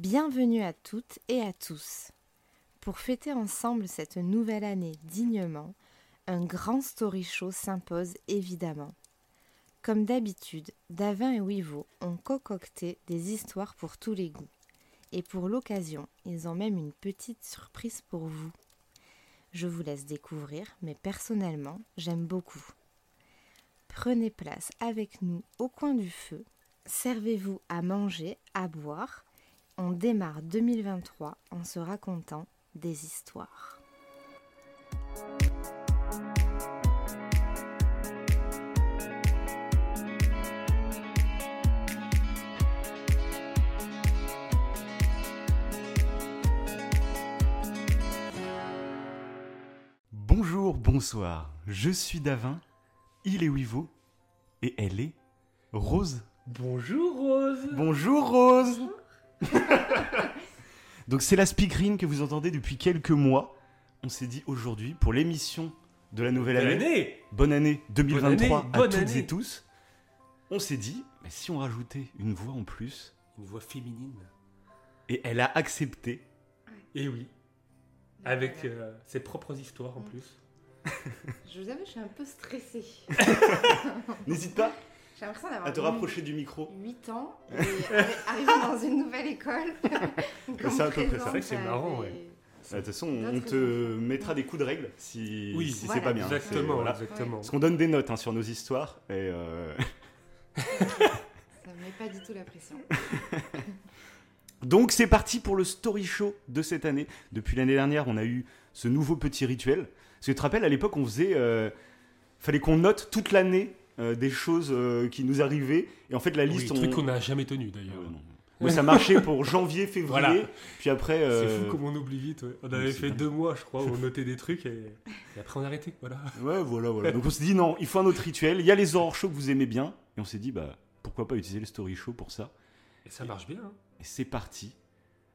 Bienvenue à toutes et à tous. Pour fêter ensemble cette nouvelle année dignement, un grand story show s'impose évidemment. Comme d'habitude, Davin et Wivo ont concocté des histoires pour tous les goûts. Et pour l'occasion, ils ont même une petite surprise pour vous. Je vous laisse découvrir, mais personnellement, j'aime beaucoup. Prenez place avec nous au coin du feu, servez-vous à manger, à boire. On démarre 2023 en se racontant des histoires. Bonjour, bonsoir, je suis Davin, il est Wivo, et elle est Rose. Bonjour Rose Bonjour Rose Donc c'est la speakerine que vous entendez depuis quelques mois. On s'est dit aujourd'hui, pour l'émission de la nouvelle Bonne année, année bonne année 2023 année, à bonne toutes année. et tous, on s'est dit, mais si on rajoutait une voix en plus, Une voix féminine. et elle a accepté, Et oui, avec euh, ses propres histoires en plus. Je vous avoue, je suis un peu stressée. n'hésite pas J'ai l'impression d'avoir à te rapprocher du micro. 8 ans et arri- arriver dans une nouvelle école. C'est à peu près ça. C'est vrai que c'est à marrant, ouais. De toute façon, on te mettra des coups de règle si, Oui, si voilà, c'est pas bien. Exactement, voilà. exactement. Parce qu'on donne des notes hein, sur nos histoires et euh, Ça me met pas du tout la pression. donc c'est parti pour le story show de cette année. Depuis l'année dernière, on a eu ce nouveau petit rituel. Parce que tu te rappelles, à l'époque, on faisait, euh, fallait qu'on note toute l'année euh, des choses euh, qui nous arrivaient et en fait la Oui, liste, truc on... qu'on n'a jamais tenu d'ailleurs. Non. Moi, ça marchait pour janvier, février, Voilà. puis après. C'est euh, fou comme on oublie vite. ouais. On oui, avait fait deux mois, je crois, où on notait des trucs et, et après on a arrêté. Voilà. Ouais, voilà, voilà. Donc on s'est dit non, il faut un autre rituel. Il y a les hors shows que vous aimez bien et on s'est dit bah pourquoi pas utiliser le story show pour ça. Et ça marche bien. hein. Et c'est parti.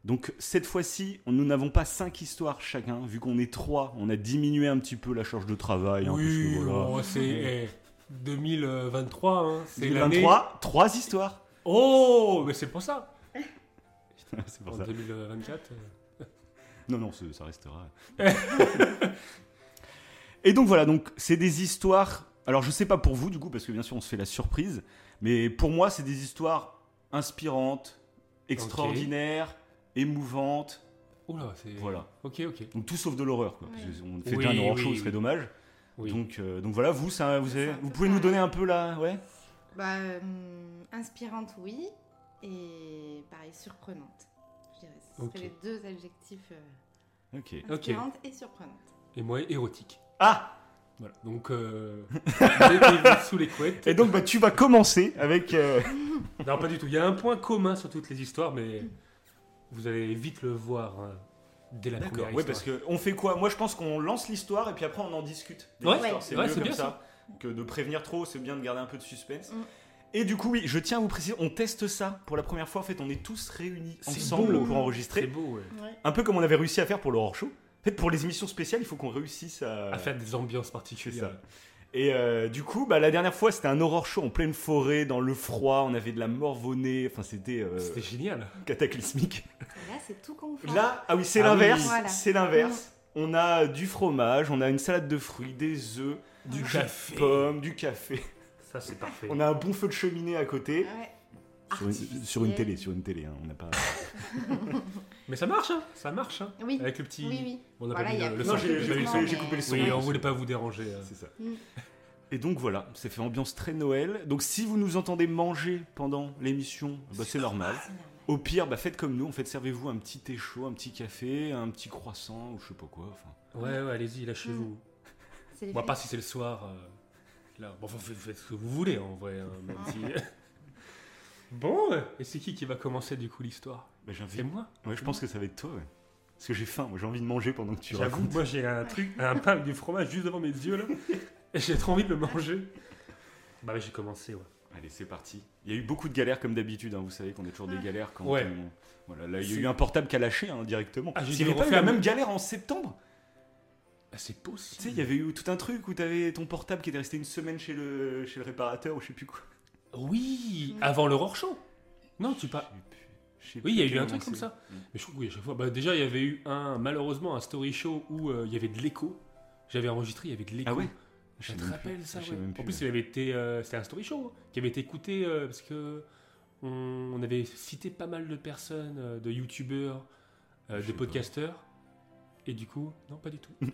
Donc cette fois-ci, nous n'avons pas cinq histoires chacun, vu qu'on est trois, on a diminué un petit peu la charge de travail. hein, oui, parce que voilà. bon, c'est 2023. Hein, c'est l'année. 2023, trois histoires. Oh, mais c'est pour ça. c'est pour En ça. 2024. euh, Non, non, c'est- ça restera. et donc voilà, donc c'est des histoires. Alors je sais pas pour vous du coup, parce que bien sûr on se fait la surprise, mais pour moi c'est des histoires inspirantes, extraordinaires, émouvantes. Oula, c'est. Voilà. Ok, ok. Donc tout sauf de l'horreur, quoi. Qu'on fait Oui, déjà un horror oui, show, ce oui. serait dommage. Oui. Donc, euh, donc voilà, vous, ça, vous, avez- vous pouvez nous donner un peu la, ouais. Bah, euh, inspirante, oui. Et pareil, surprenante. Je dirais. Ce seraient Ok. les deux adjectifs euh, Ok. Ok. inspirante et surprenante. Et moi, érotique. Ah Voilà. Donc, euh, sous les couettes. Et donc bah tu vas commencer avec. euh, Non, pas du tout. Il y a un point commun sur toutes les histoires, mais vous allez vite le voir hein, dès la D'accord. première Ouais, histoire. parce que on fait quoi? Moi, je pense qu'on lance l'histoire et puis après on en discute. Ouais, c'est Ouais, mieux c'est comme bien ça, que de prévenir trop. C'est bien de garder un peu de suspense. Mm. Et du coup, oui, je tiens à vous préciser, on teste ça pour la première fois. En fait, on est tous réunis C'est ensemble beau. pour C'est enregistrer. beau, ouais. Un peu comme on avait réussi à faire pour le hors show. En fait, pour les émissions spéciales, il faut qu'on réussisse à, À faire des ambiances C'est particulières. ça. Et euh, du coup, bah, la dernière fois, c'était un horror show en pleine forêt, dans le froid. On avait de la morve au nez. Enfin, c'était euh, C'était génial. cataclysmique. Et là, c'est tout confort. Là, ah oui, c'est Ah oui. l'inverse. Voilà. C'est l'inverse. On a du fromage, on a une salade de fruits, des œufs, Du café. pommes, du café. Ça, c'est parfait. On a un bon feu de cheminée à côté. Ouais. Sur une, sur une télé, sur une télé. hein, On n'a pas. Mais ça marche, hein. Ça marche, hein. Oui. Avec le petit. Oui, oui. On n'a Voilà, pas mis a le, son. Non, j'ai- coupé- le son. Oui, on voulait pas vous déranger. euh. C'est ça. Mm. Et donc voilà, ça fait ambiance très Noël. Donc si vous nous entendez manger pendant l'émission, bah, c'est normal. C'est. Au pire, bah, faites comme nous. En fait, servez-vous un petit thé chaud, un petit café, un petit croissant ou je sais pas quoi. Enfin, Ouais, ouais, allez-y, lâchez-vous. C'est Moi, fêtes. pas si c'est le soir. euh, Là, bon, enfin, faites, faites ce que vous voulez en vrai. hein, même si... bon, ouais. et c'est qui qui va commencer du coup l'histoire? Bah, j'ai envie- C'est moi. Ouais, je pense que ça va être toi. ouais. Parce que j'ai faim. Moi, j'ai envie de manger pendant que tu J'avoue, racontes. moi j'ai un truc, un pain avec du fromage juste devant mes yeux là, et j'ai trop envie de le manger. Bah ouais, j'ai commencé, ouais. Allez, c'est parti. Il y a eu beaucoup de galères comme d'habitude. hein. Vous savez qu'on a toujours des galères quand Ouais. on- Voilà, là, il y a C'est- eu un portable qui a lâché hein, directement. Ah, j'ai S'il dû n'y avait pas eu refaire la même galère en septembre Ah, c'est Tu sais, il y avait eu tout un truc où tu avais ton portable qui était resté une semaine chez le, chez le réparateur ou je sais plus quoi. Oui, avant le show. Non, tu pas. Oui, il y a eu un truc comme ça. Mais je trouve que oui, à chaque fois. Bah, déjà, il y avait eu un, malheureusement, un story show où euh, il y avait de l'écho. J'avais enregistré, il y avait de l'écho. Ah ouais? Je te rappelle ça, ouais? En plus, il avait été. euh, C'était un story show hein, qui avait été écouté euh, parce que on, on avait cité pas mal de personnes, euh, de youtubeurs, euh, de podcasteurs. Et du coup, non, pas du tout.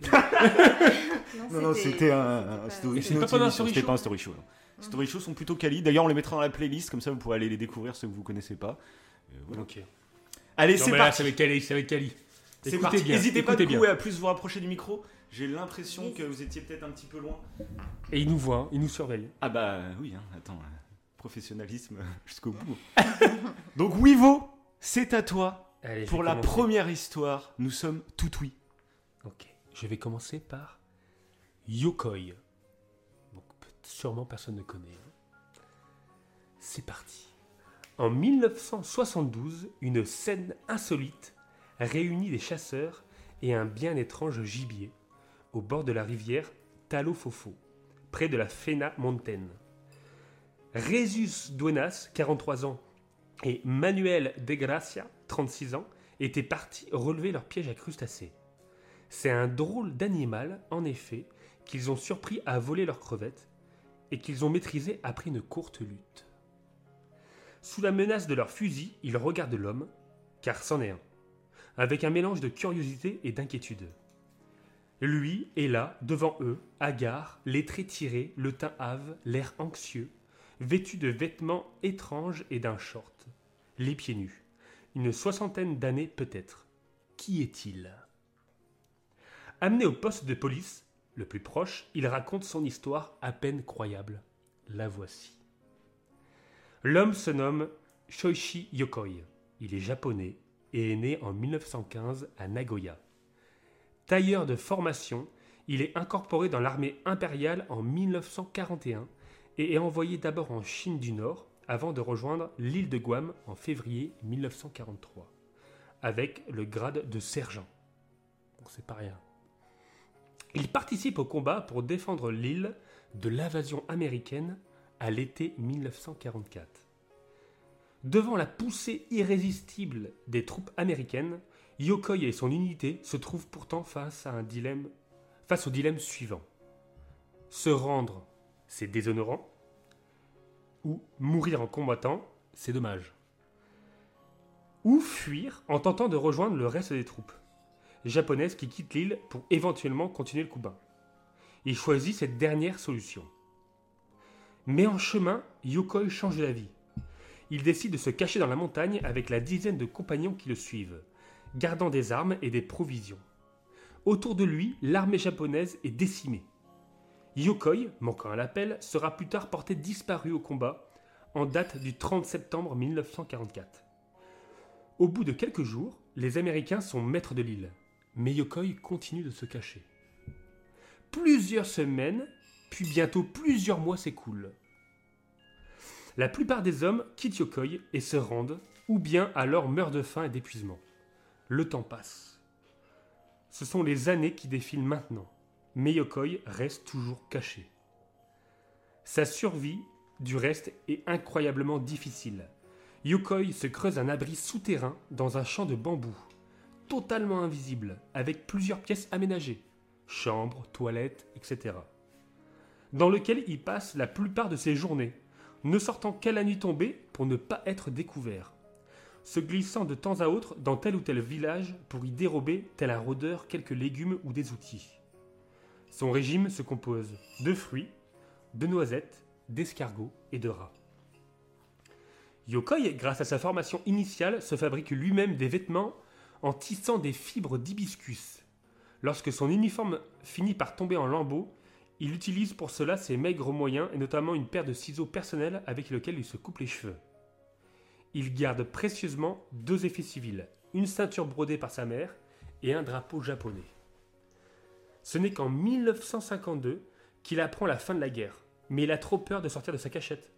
Non, non, c'était un, un pas- story c'était show. pas pendant un C'était story show pas un story show. non. Mhm. Story show sont plutôt quali. D'ailleurs, on les mettra dans la playlist, comme ça vous pourrez aller les découvrir ceux que vous connaissez pas. Euh, voilà. Ok. Allez, c'est parti. c'est avec Kali. C'est avec. C'est Écoutez parti. bien, N'hésitez pas du coup à plus vous rapprocher du micro. J'ai l'impression que vous étiez peut-être un petit peu loin. Et il nous voit, hein, il nous surveille. Ah bah oui, hein, attends, euh, professionnalisme jusqu'au bout. Donc Wivo, c'est à toi Allez, pour la commencer. première histoire. Nous sommes tout oui. Ok. Je vais commencer par Yokoi. Donc, sûrement personne ne connaît. hein. C'est parti. En 1972, une scène insolite réunit des chasseurs et un bien étrange gibier au bord de la rivière Talofofo, près de la Fena Mountain. Rezus Duenas, 43 ans, et Manuel De Gracia, 36 ans, étaient partis relever leur piège à crustacés. C'est un drôle d'animal, en effet, qu'ils ont surpris à voler leurs crevettes et qu'ils ont maîtrisé après une courte lutte. Sous la menace de leur fusil, ils regardent l'homme, car c'en est un, avec un mélange de curiosité et d'inquiétude. Lui est là, devant eux, hagard, les traits tirés, le teint hâve, l'air anxieux, vêtu de vêtements étranges et d'un short, les pieds nus. Une soixantaine d'années peut-être. Qui est-il? Amené au poste de police, le plus proche, il raconte son histoire à peine croyable. La voici. L'homme se nomme Shoichi Yokoi. Il est japonais et est né en 1915 à Nagoya. Tailleur de formation, il est incorporé dans l'armée impériale en 1941 et est envoyé d'abord en Chine du Nord avant de rejoindre l'île de Guam en février 1943 avec le grade de sergent. C'est pas rien. Il participe au combat pour défendre l'île de l'invasion américaine à l'été 1944. Devant la poussée irrésistible des troupes américaines, Yokoi et son unité se trouvent pourtant face au dilemme suivant. Se rendre, c'est déshonorant, ou mourir en combattant, c'est dommage. Ou fuir en tentant de rejoindre le reste des troupes japonaises qui quittent l'île pour éventuellement continuer le combat. Il choisit cette dernière solution. Mais en chemin, Yokoi change d'avis. Il décide de se cacher dans la montagne avec la dizaine de compagnons qui le suivent, gardant des armes et des provisions. Autour de lui, l'armée japonaise est décimée. Yokoi, manquant à l'appel, sera plus tard porté disparu au combat en date du 30 septembre 1944. Au bout de quelques jours, les Américains sont maîtres de l'île, mais Yokoi continue de se cacher. Plusieurs semaines, puis bientôt plusieurs mois s'écoulent. La plupart des hommes quittent Yokoi et se rendent, ou bien alors meurent de faim et d'épuisement. Le temps passe. Ce sont les années qui défilent maintenant, mais Yokoi reste toujours caché. Sa survie, du reste, est incroyablement difficile. Yokoi se creuse un abri souterrain dans un champ de bambou, totalement invisible, avec plusieurs pièces aménagées, chambres, toilettes, etc. Dans lequel il passe la plupart de ses journées, ne sortant qu'à la nuit tombée pour ne pas être découvert, se glissant de temps à autre dans tel ou tel village pour y dérober, tel un rôdeur, quelques légumes ou des outils. Son régime se compose de fruits, de noisettes, d'escargots et de rats. Yokoi, grâce à sa formation initiale, se fabrique lui-même des vêtements en tissant des fibres d'hibiscus. Lorsque son uniforme finit par tomber en lambeaux, il utilise pour cela ses maigres moyens et notamment une paire de ciseaux personnels avec lequel il se coupe les cheveux. Il garde précieusement deux effets civils, une ceinture brodée par sa mère et un drapeau japonais. Ce n'est qu'en 1952 qu'il apprend la fin de la guerre, mais il a trop peur de sortir de sa cachette.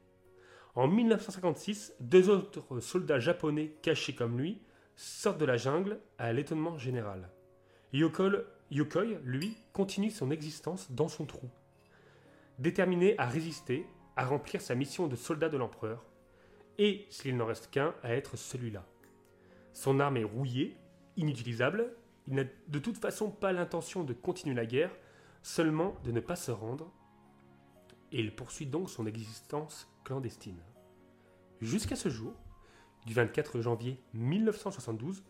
En 1956, deux autres soldats japonais cachés comme lui sortent de la jungle à l'étonnement général. Yokoi, Yokoi, lui, continue son existence dans son trou. Déterminé à résister, à remplir sa mission de soldat de l'empereur, et, s'il n'en reste qu'un, à être celui-là. Son arme est rouillée, inutilisable. Il n'a de toute façon pas l'intention de continuer la guerre, seulement de ne pas se rendre. Et il poursuit donc son existence clandestine. Jusqu'à ce jour, du 24 janvier 1972,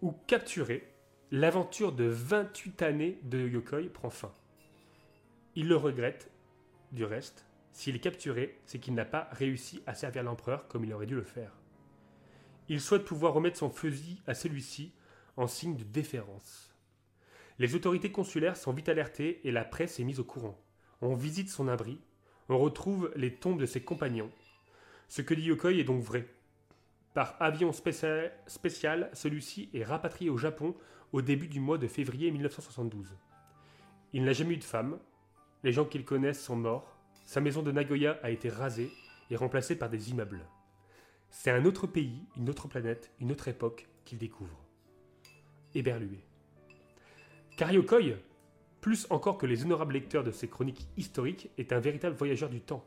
où capturé, l'aventure de 28 années de Yokoi prend fin. Il le regrette, du reste, s'il est capturé, c'est qu'il n'a pas réussi à servir l'empereur comme il aurait dû le faire. Il souhaite pouvoir remettre son fusil à celui-ci en signe de déférence. Les autorités consulaires sont vite alertées et la presse est mise au courant. On visite son abri, on retrouve les tombes de ses compagnons. Ce que dit Yokoi est donc vrai. Par avion spécial, celui-ci est rapatrié au Japon au début du mois de février 1972. Il n'a jamais eu de femme, les gens qu'il connaisse sont morts, sa maison de Nagoya a été rasée et remplacée par des immeubles. C'est un autre pays, une autre planète, une autre époque qu'il découvre. Éberlué. Car Yokoi, plus encore que les honorables lecteurs de ses chroniques historiques, est un véritable voyageur du temps.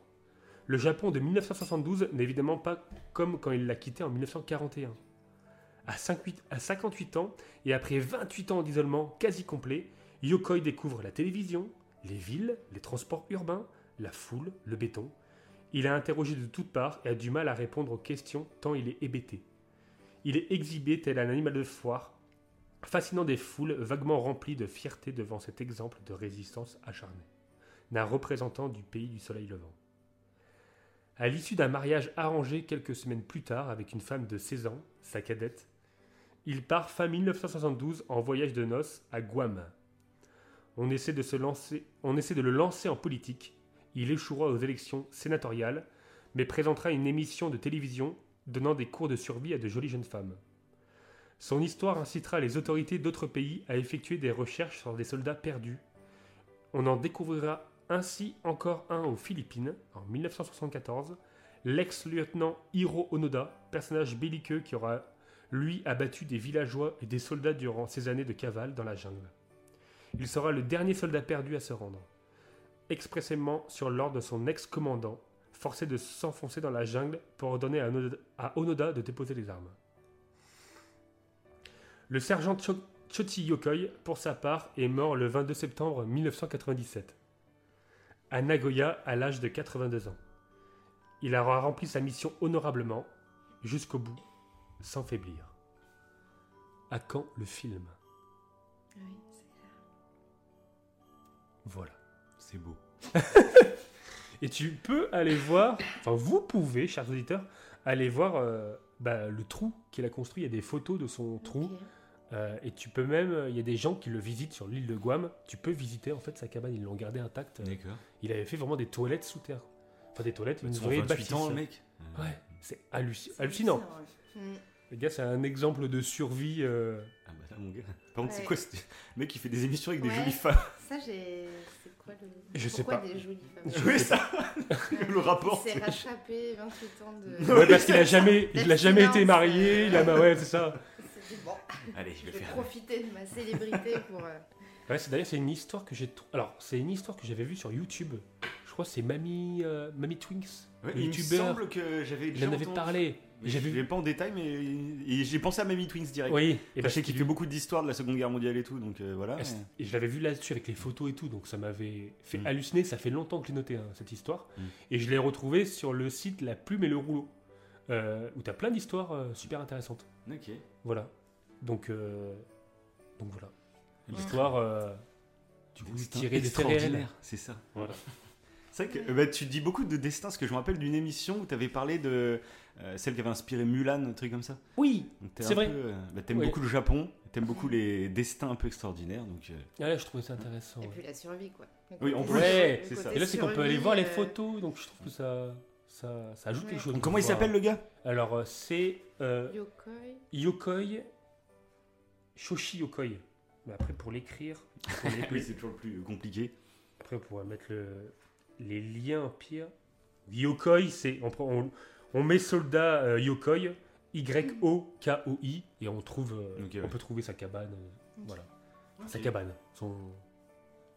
Le Japon de 1972 n'est évidemment pas comme quand il l'a quitté en 1941. À 58, à 58 ans et après 28 ans d'isolement quasi complet, Yokoi découvre la télévision, les villes, les transports urbains, la foule, le béton. Il a interrogé de toutes parts et a du mal à répondre aux questions tant il est hébété. Il est exhibé tel un animal de foire, fascinant des foules vaguement remplies de fierté devant cet exemple de résistance acharnée, d'un représentant du pays du soleil levant. À l'issue d'un mariage arrangé quelques semaines plus tard avec une femme de 16 ans, sa cadette, il part fin 1972 en voyage de noces à Guam. On essaie de, le lancer en politique. Il échouera aux élections sénatoriales, mais présentera une émission de télévision donnant des cours de survie à de jolies jeunes femmes. Son histoire incitera les autorités d'autres pays à effectuer des recherches sur des soldats perdus. On en découvrira ainsi encore un aux Philippines en 1974, l'ex-lieutenant Hiro Onoda, personnage belliqueux qui aura lui abattu des villageois et des soldats durant ses années de cavale dans la jungle. Il sera le dernier soldat perdu à se rendre, expressément sur l'ordre de son ex-commandant, forcé de s'enfoncer dans la jungle pour ordonner à Onoda, de déposer les armes. Le sergent Cho- Yokoi, pour sa part, est mort le 22 septembre 1997, à Nagoya à l'âge de 82 ans. Il aura rempli sa mission honorablement, jusqu'au bout, sans faiblir. À quand le film? Oui, c'est clair. Voilà. C'est beau. Et tu peux aller voir, enfin vous pouvez, chers auditeurs, aller voir euh, bah, le trou qu'il a construit. Il y a des photos de son trou. Euh, et tu peux même, euh, il y a des gens qui le visitent sur l'île de Guam. Tu peux visiter en fait sa cabane. Ils l'ont gardé intacte. D'accord. Il avait fait vraiment des toilettes sous terre. Enfin des toilettes, une Ils ont vraie 28 bâtisse. ans, le mec. Ouais, c'est halluci- C'est hallucinant. ouais. Mm. Les gars, c'est un exemple de survie. euh, Ah bah là, mon gars. Par contre, c'est quoi ce le mec qui fait des émissions avec des Ouais. jolies femmes Ça, j'ai. C'est quoi le. Je sais pas. des jolies femmes Oui, ça. le rapport. Il s'est c'est- rattrapé 28 ans de. Ouais, parce qu'il a jamais, il a jamais été marié. euh. Il a, ouais, c'est ça. Dit, bon, Allez, je je vais faire. profiter de ma célébrité pour. euh, Ouais, c'est d'ailleurs c'est une histoire que j'ai. Alors c'est une histoire que j'avais vue sur YouTube. Je crois que c'est Mamie, euh, Mamie Twinks, Ouais, il me semble que j'avais déjà en avait entendu. parlé. J'avais Je vu. vais pas en détail, mais et j'ai pensé à Mamie Twins direct. Oui. Et sais qu'il fait beaucoup d'histoires de la Seconde Guerre mondiale et tout, donc euh, voilà. Et je l'avais vu là-dessus avec les photos et tout, donc ça m'avait fait Mm. halluciner. Ça fait longtemps que je l'ai noté, hein, cette histoire. Mm. Et je l'ai retrouvé sur le site La Plume et le Rouleau, euh, où tu as plein d'histoires euh, super intéressantes. Ok. Voilà. Donc, euh, donc voilà. L'histoire L'histoire, du coup, tirée des faits réels. c'est ça. Voilà. C'est vrai que euh, bah, tu dis beaucoup de destins, parce que je me rappelle d'une émission où tu avais parlé de euh, celle qui avait inspiré Mulan, un truc comme ça. Oui, C'est vrai. euh, bah, t'aimes Oui. beaucoup le Japon, t'aimes beaucoup les destins un peu extraordinaires, donc. euh, Ah là, je trouvais ça intéressant. Et ouais. puis la survie, quoi. Oui, en plus, Ouais, c'est ça. Et là, c'est qu'on peut aller voir les photos, donc je trouve que ça, ça, ça ajoute Ouais. quelque chose. Donc comment il s'appelle le gars? Alors, c'est euh, Yokoi. Yokoi Shoshi Yokoi. Mais après, pour l'écrire, Oui, c'est toujours le plus compliqué. après, on pourra mettre le, les liens en pire. Yokoi, c'est. On, prend- on, on met soldat euh, Yokoi, Y-O-K-O-I, et on trouve. euh, on ouais. peut trouver sa cabane. euh. Voilà. Sa cabane. Son,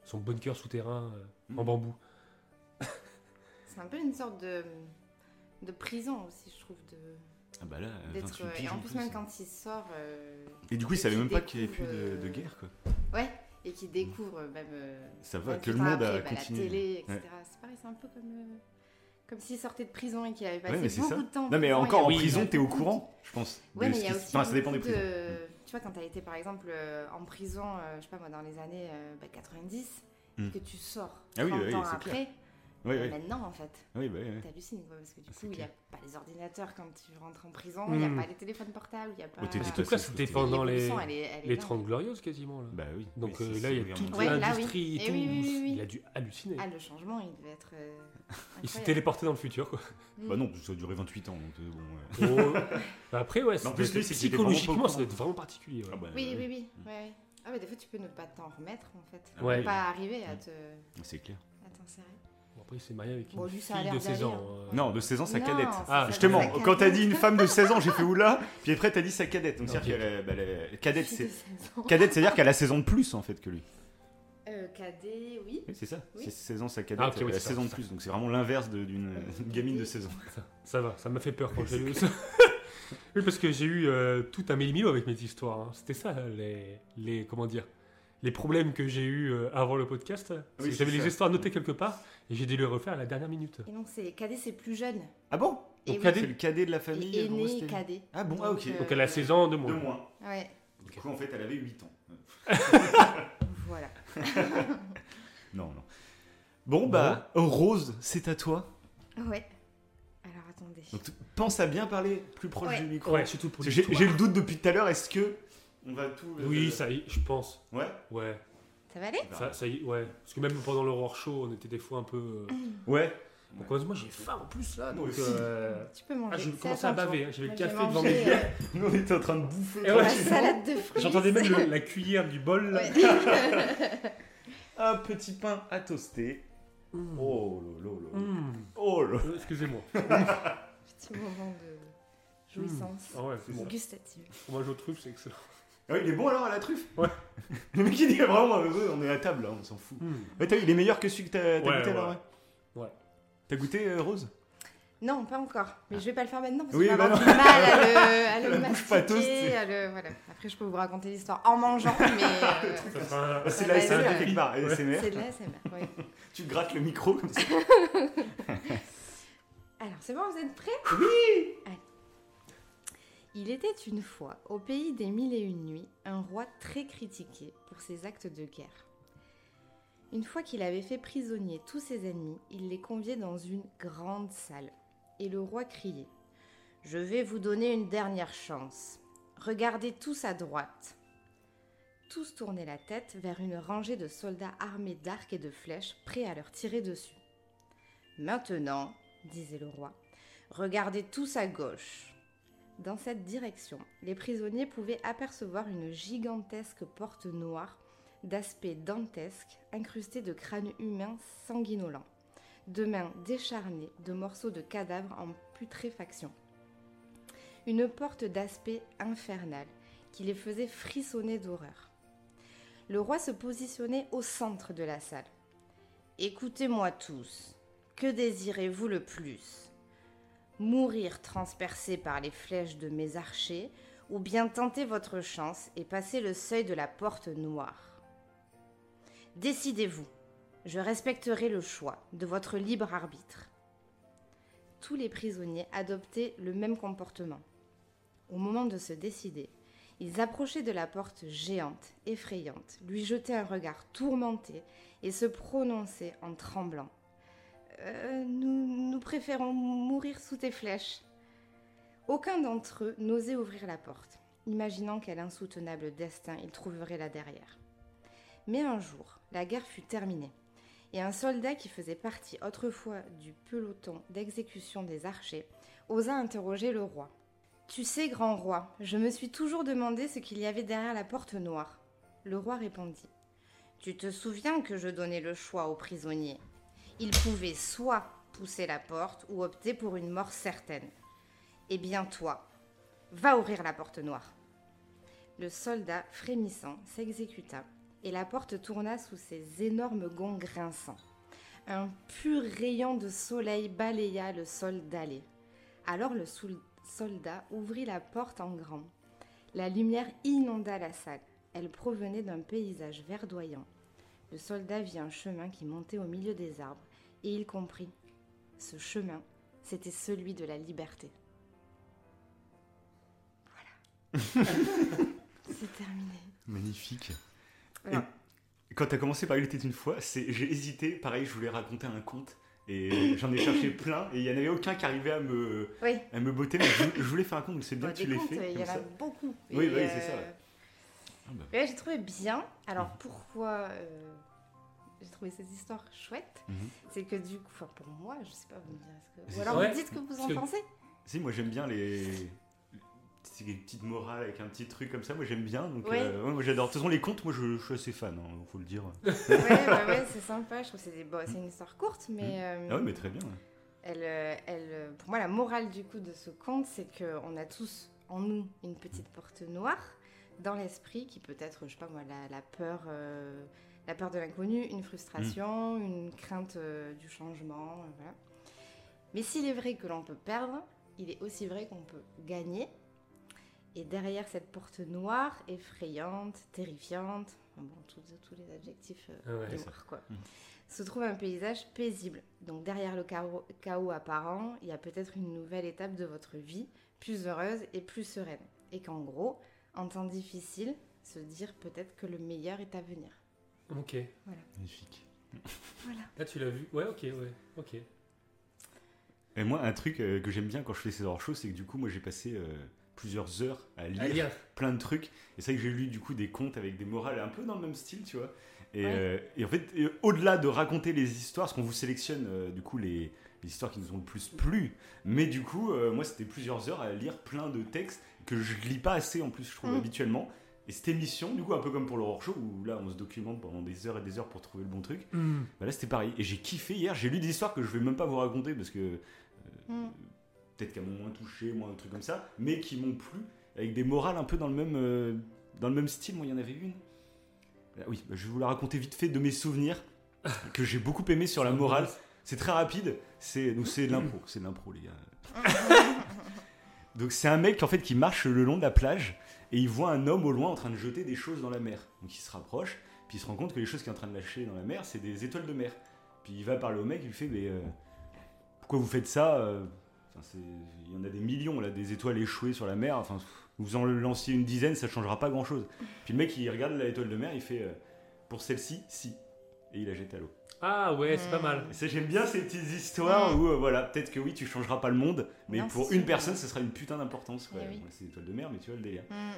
son bunker souterrain euh, en Mm. bambou. C'est un peu une sorte de, de prison aussi, je trouve, de, Ah bah là, d'être. 28 euh, piges et en en plus, plus. même quand il sort. euh, Et du coup, il savait même pas qu'il n'y avait plus de, de guerre, quoi. Ouais, et qu'il découvre même. euh, Ça va, même que le monde a bah, continué. La télé, etc. Ouais. C'est pareil, c'est un peu comme. euh, Comme s'il sortait de prison et qu'il avait passé beaucoup ça. de temps. Non, mais prison, encore en prison, t'es au de- courant, je pense. Ouais, mais il y a qui- aussi Enfin, ça dépend des prisons. de- Tu vois, quand tu as été par exemple euh, en prison, euh, je sais pas moi, dans les années euh, bah, 90, Hmm. que tu sors Ah oui, 30 oui, ans c'est après, Oui, oui. maintenant en fait, Oui, bah, oui. t'hallucines quoi, parce que du C'est coup, il n'y a pas les ordinateurs quand tu rentres en prison, il n'y a Hmm. pas les téléphones portables, il n'y a pas. Tout ça, c'était pendant les, L'évolution, elle est- elle est les dingue. 30 glorieuses quasiment. Là. Bah oui. Donc euh, là, il y a toute Ouais, là, oui. l'industrie et Eh tout. oui, oui, oui, oui. Il a dû halluciner. Ah, le changement, il devait être. euh, il s'est téléporté dans le futur. Quoi. Bah non, ça a duré 28 ans, donc euh, bon. euh, Oh. Bah après, ouais, en c'est- plus, psychologiquement, ça doit être vraiment particulier. ah bah, Oui, oui, oui. Ouais, ouais. Ah, mais des fois, tu peux ne pas t'en remettre en fait. Ouais. Pas arriver à te C'est clair. à t'insérer. Bon, après, il s'est marié avec une Bon, lui, ça a fille de 16 ans. hein. Non, de 16 ans, sa Non, cadette. c'est Ah, sa- Justement, sa quand t'as dit une femme de 16 ans, j'ai fait oula, puis après t'as dit sa cadette. Donc Ok. c'est-à-dire qu'elle est- bah, elle cadette, Fille c'est de 16 ans. cadette, c'est-à-dire qu'elle a 16 ans de plus en fait que lui. Euh, cadet, oui. Oui, c'est ça. Oui. C'est 16 ans sa cadette, Ah, ok, oui, elle a c'est ça, 16 ans de c'est ça. plus. Donc c'est vraiment l'inverse de- d'une Euh, gamine de 16 ans. Ça, ça va, ça m'a fait peur quand j'ai lu ça. oui, parce que j'ai eu euh, tout un méli avec mes histoires. hein. C'était ça, les, les. Comment dire Les problèmes que j'ai eu avant le podcast. Oui, J'avais les histoires notées quelque part et j'ai dû les refaire à la dernière minute. Et donc, c'est cadet, c'est plus jeune. Ah bon? Et Donc, oui. cadet C'est le cadet de la famille. Et c'était- cadet. Ah bon, ah ok. Donc, Donc elle a 16 ans de moins. Deux mois. Ouais, Du coup, en fait, elle avait 8 ans. voilà. Non, non. Bon, bah, Rose, c'est à toi. Ouais. Alors, attendez. Donc, pense à bien parler plus proche Ouais. du micro. Ouais, surtout pour j'ai le doute depuis tout à l'heure, est-ce que on va tout. euh, Oui, ça y est, je pense. Ouais Ouais, Ça va aller ça, ça y est, ouais. Parce que même pendant l'horreur show, on était des fois un peu. euh, Ouais. Donc, moi j'ai faim en plus là. Moi Donc, euh, Tu peux manger. Ah, je commençais à baver. hein. J'avais le Moi, café devant mes yeux. euh, Nous, on était en train de bouffer. Et la ouais. salade de fruits. J'entendais même le- la cuillère du bol. là. Ouais. Un petit pain à toaster. Mm. Oh là là là. Mm. Oh là. Euh, Excusez-moi. Petit moment de jouissance Ah ouais, c'est bon. gustative. Mange au truffe, c'est excellent. Ah, il est bon alors à la truffe Ouais. Le mec il dit vraiment, euh, on est à table là, on s'en fout. Mm. Ouais, t'as vu, il est meilleur que celui que t'as t'as Ouais, goûté alors ouais Ouais. T'as goûté euh, Rose? Non, pas encore. Mais je vais pas le faire maintenant parce Oui, que je vais bah avoir du mal à le, à le La bouche pas toast, mastiquer. c'est- à le- voilà. Après, je peux vous raconter l'histoire en mangeant, mais euh, Ça fera un- Ah, C'est Ça la SMR quelque part. ASMR. c'est de l'ASMR. Ouais. Tu te grattes le micro comme ça. Alors, c'est bon, vous êtes prêts? Oui Il était une fois, au pays des mille et une nuits, un roi très critiqué pour ses actes de guerre. Une fois qu'il avait fait prisonnier tous ses ennemis, il les conviait dans une grande salle. Et le roi criait Je vais vous donner une dernière chance. Regardez tous à droite. Tous tournaient la tête vers une rangée de soldats armés d'arcs et de flèches, prêts à leur tirer dessus. Maintenant, disait le roi, regardez tous à gauche. Dans cette direction, les prisonniers pouvaient apercevoir une gigantesque porte noire d'aspect dantesque, incrustée de crânes humains sanguinolents, de mains décharnées, de morceaux de cadavres en putréfaction. Une porte d'aspect infernal qui les faisait frissonner d'horreur. Le roi se positionnait au centre de la salle. Écoutez-moi tous. Que désirez-vous le plus? Mourir transpercé par les flèches de mes archers ou bien tenter votre chance et passer le seuil de la porte noire Décidez-vous. Je respecterai le choix de votre libre arbitre. Tous les prisonniers adoptaient le même comportement. Au moment de se décider, ils approchaient de la porte géante, effrayante, lui jetaient un regard tourmenté et se prononçaient en tremblant. Euh, nous, nous préférons mourir sous tes flèches. Aucun d'entre eux n'osait ouvrir la porte, imaginant quel insoutenable destin ils trouveraient là derrière. Mais un jour, la guerre fut terminée, et un soldat qui faisait partie autrefois du peloton d'exécution des archers osa interroger le roi. Tu sais, grand roi, je me suis toujours demandé ce qu'il y avait derrière la porte noire. Le roi répondit. Tu te souviens que je donnais le choix aux prisonniers? Ils pouvaient soit pousser la porte ou opter pour une mort certaine. Eh bien toi, va ouvrir la porte noire. Le soldat, frémissant, s'exécuta, et la porte tourna sous ses énormes gonds grinçants. Un pur rayon de soleil balaya le sol dallé. Alors le, soldat ouvrit la porte en grand. La lumière inonda la salle. Elle provenait d'un paysage verdoyant. Le soldat vit un chemin qui montait au milieu des arbres, et il comprit. Ce chemin, c'était celui de la liberté. Voilà. C'est terminé. Magnifique. Voilà. Quand t'as commencé par Il était une fois, j'ai hésité. Pareil, je voulais raconter un conte. Et j'en ai cherché plein. Et il n'y en avait aucun qui arrivait à me, Oui, à me botter. Mais je, je voulais faire un conte, donc c'est bien que tu l'aies fait. il y en a beaucoup. Oui, oui, c'est ça, ouais. Ah bah. ouais, j'ai trouvé bien. Alors pourquoi euh, j'ai trouvé cette histoire chouette Mhm. C'est que du coup, enfin pour moi, je sais pas, vous me direz ce que. Ou alors vous dites ce que vous en que- pensez. Si, moi j'aime bien les. C'est des petites morales avec un petit truc comme ça, moi j'aime bien. Donc, Ouais. euh, ouais, moi j'adore. De toute façon, les contes, moi je, je suis assez fan, hein, faut le dire. ouais, c'est sympa. Je trouve que c'est des- bon, c'est une histoire courte, mais. euh, Ah ouais, mais très bien. Elle, euh, elle, pour moi, la morale du coup de ce conte, c'est qu'on a tous en nous une petite porte noire dans l'esprit qui peut être, je sais pas moi, la, la peur, euh, la peur de l'inconnu, une frustration, une crainte euh, du changement, euh, voilà. Mais s'il est vrai que l'on peut perdre, il est aussi vrai qu'on peut gagner. Et derrière cette porte noire, effrayante, terrifiante, bon, tous, les adjectifs euh, Ah ouais, noirs, quoi Mm. se trouve un paysage paisible. Donc derrière le chaos, chaos apparent, il y a peut-être une nouvelle étape de votre vie, plus heureuse et plus sereine. Et qu'en gros, en temps difficile, se dire peut-être que le meilleur est à venir. Ok. Magnifique. Voilà. Là, tu l'as vu Ouais, ok, ouais, ok. Et moi, un truc euh, que j'aime bien quand je fais ces hors-shows, c'est que du coup, moi j'ai passé euh, plusieurs heures à lire À lire. plein de trucs. Et c'est vrai que j'ai lu du coup des contes avec des morales un peu dans le même style, tu vois. Et, Ouais. euh, et en fait, au-delà de raconter les histoires, parce qu'on vous sélectionne euh, du coup les, les histoires qui nous ont le plus plu, mais du coup, euh, moi c'était plusieurs heures à lire plein de textes que je lis pas assez en plus, je trouve, Mm. habituellement. Et cette émission, du coup, un peu comme pour le hors-show, où là on se documente pendant des heures et des heures pour trouver le bon truc, Hmm. bah là c'était pareil. Et j'ai kiffé hier, j'ai lu des histoires que je vais même pas vous raconter parce que Mm. peut-être qu'elles m'ont moins touché, moins un truc comme ça, mais qui m'ont plu, avec des morales un peu dans le même, euh, dans le même style. Moi, il y en avait une. Ah oui, bah, je vais vous la raconter vite fait de mes souvenirs que j'ai beaucoup aimé sur la morale. C'est très rapide, c'est donc c'est de l'impro, c'est de l'impro les gars. donc c'est un mec en fait qui marche le long de la plage et il voit un homme au loin en train de jeter des choses dans la mer. Donc il se rapproche, puis il se rend compte que les choses qu'il est en train de lâcher dans la mer, c'est des étoiles de mer. Puis il va parler au mec, il lui fait mais euh, pourquoi vous faites ça euh, Il y en a des millions là, des étoiles échouées sur la mer. Enfin, vous en lanciez une dizaine, ça changera pas grand chose. Puis le mec il regarde l'étoile de mer, il fait euh, pour celle-ci, si. Et il la jette à l'eau. Ah ouais, c'est pas mal. J'aime bien ces petites histoires où, euh, voilà, peut-être que oui, tu changeras pas le monde, mais Non, pour c'est une sûr. personne, ce sera une putain d'importance. quoi. Eh oui. Moi, C'est l'étoile de mer, mais tu vois le délire. Mm. Voilà,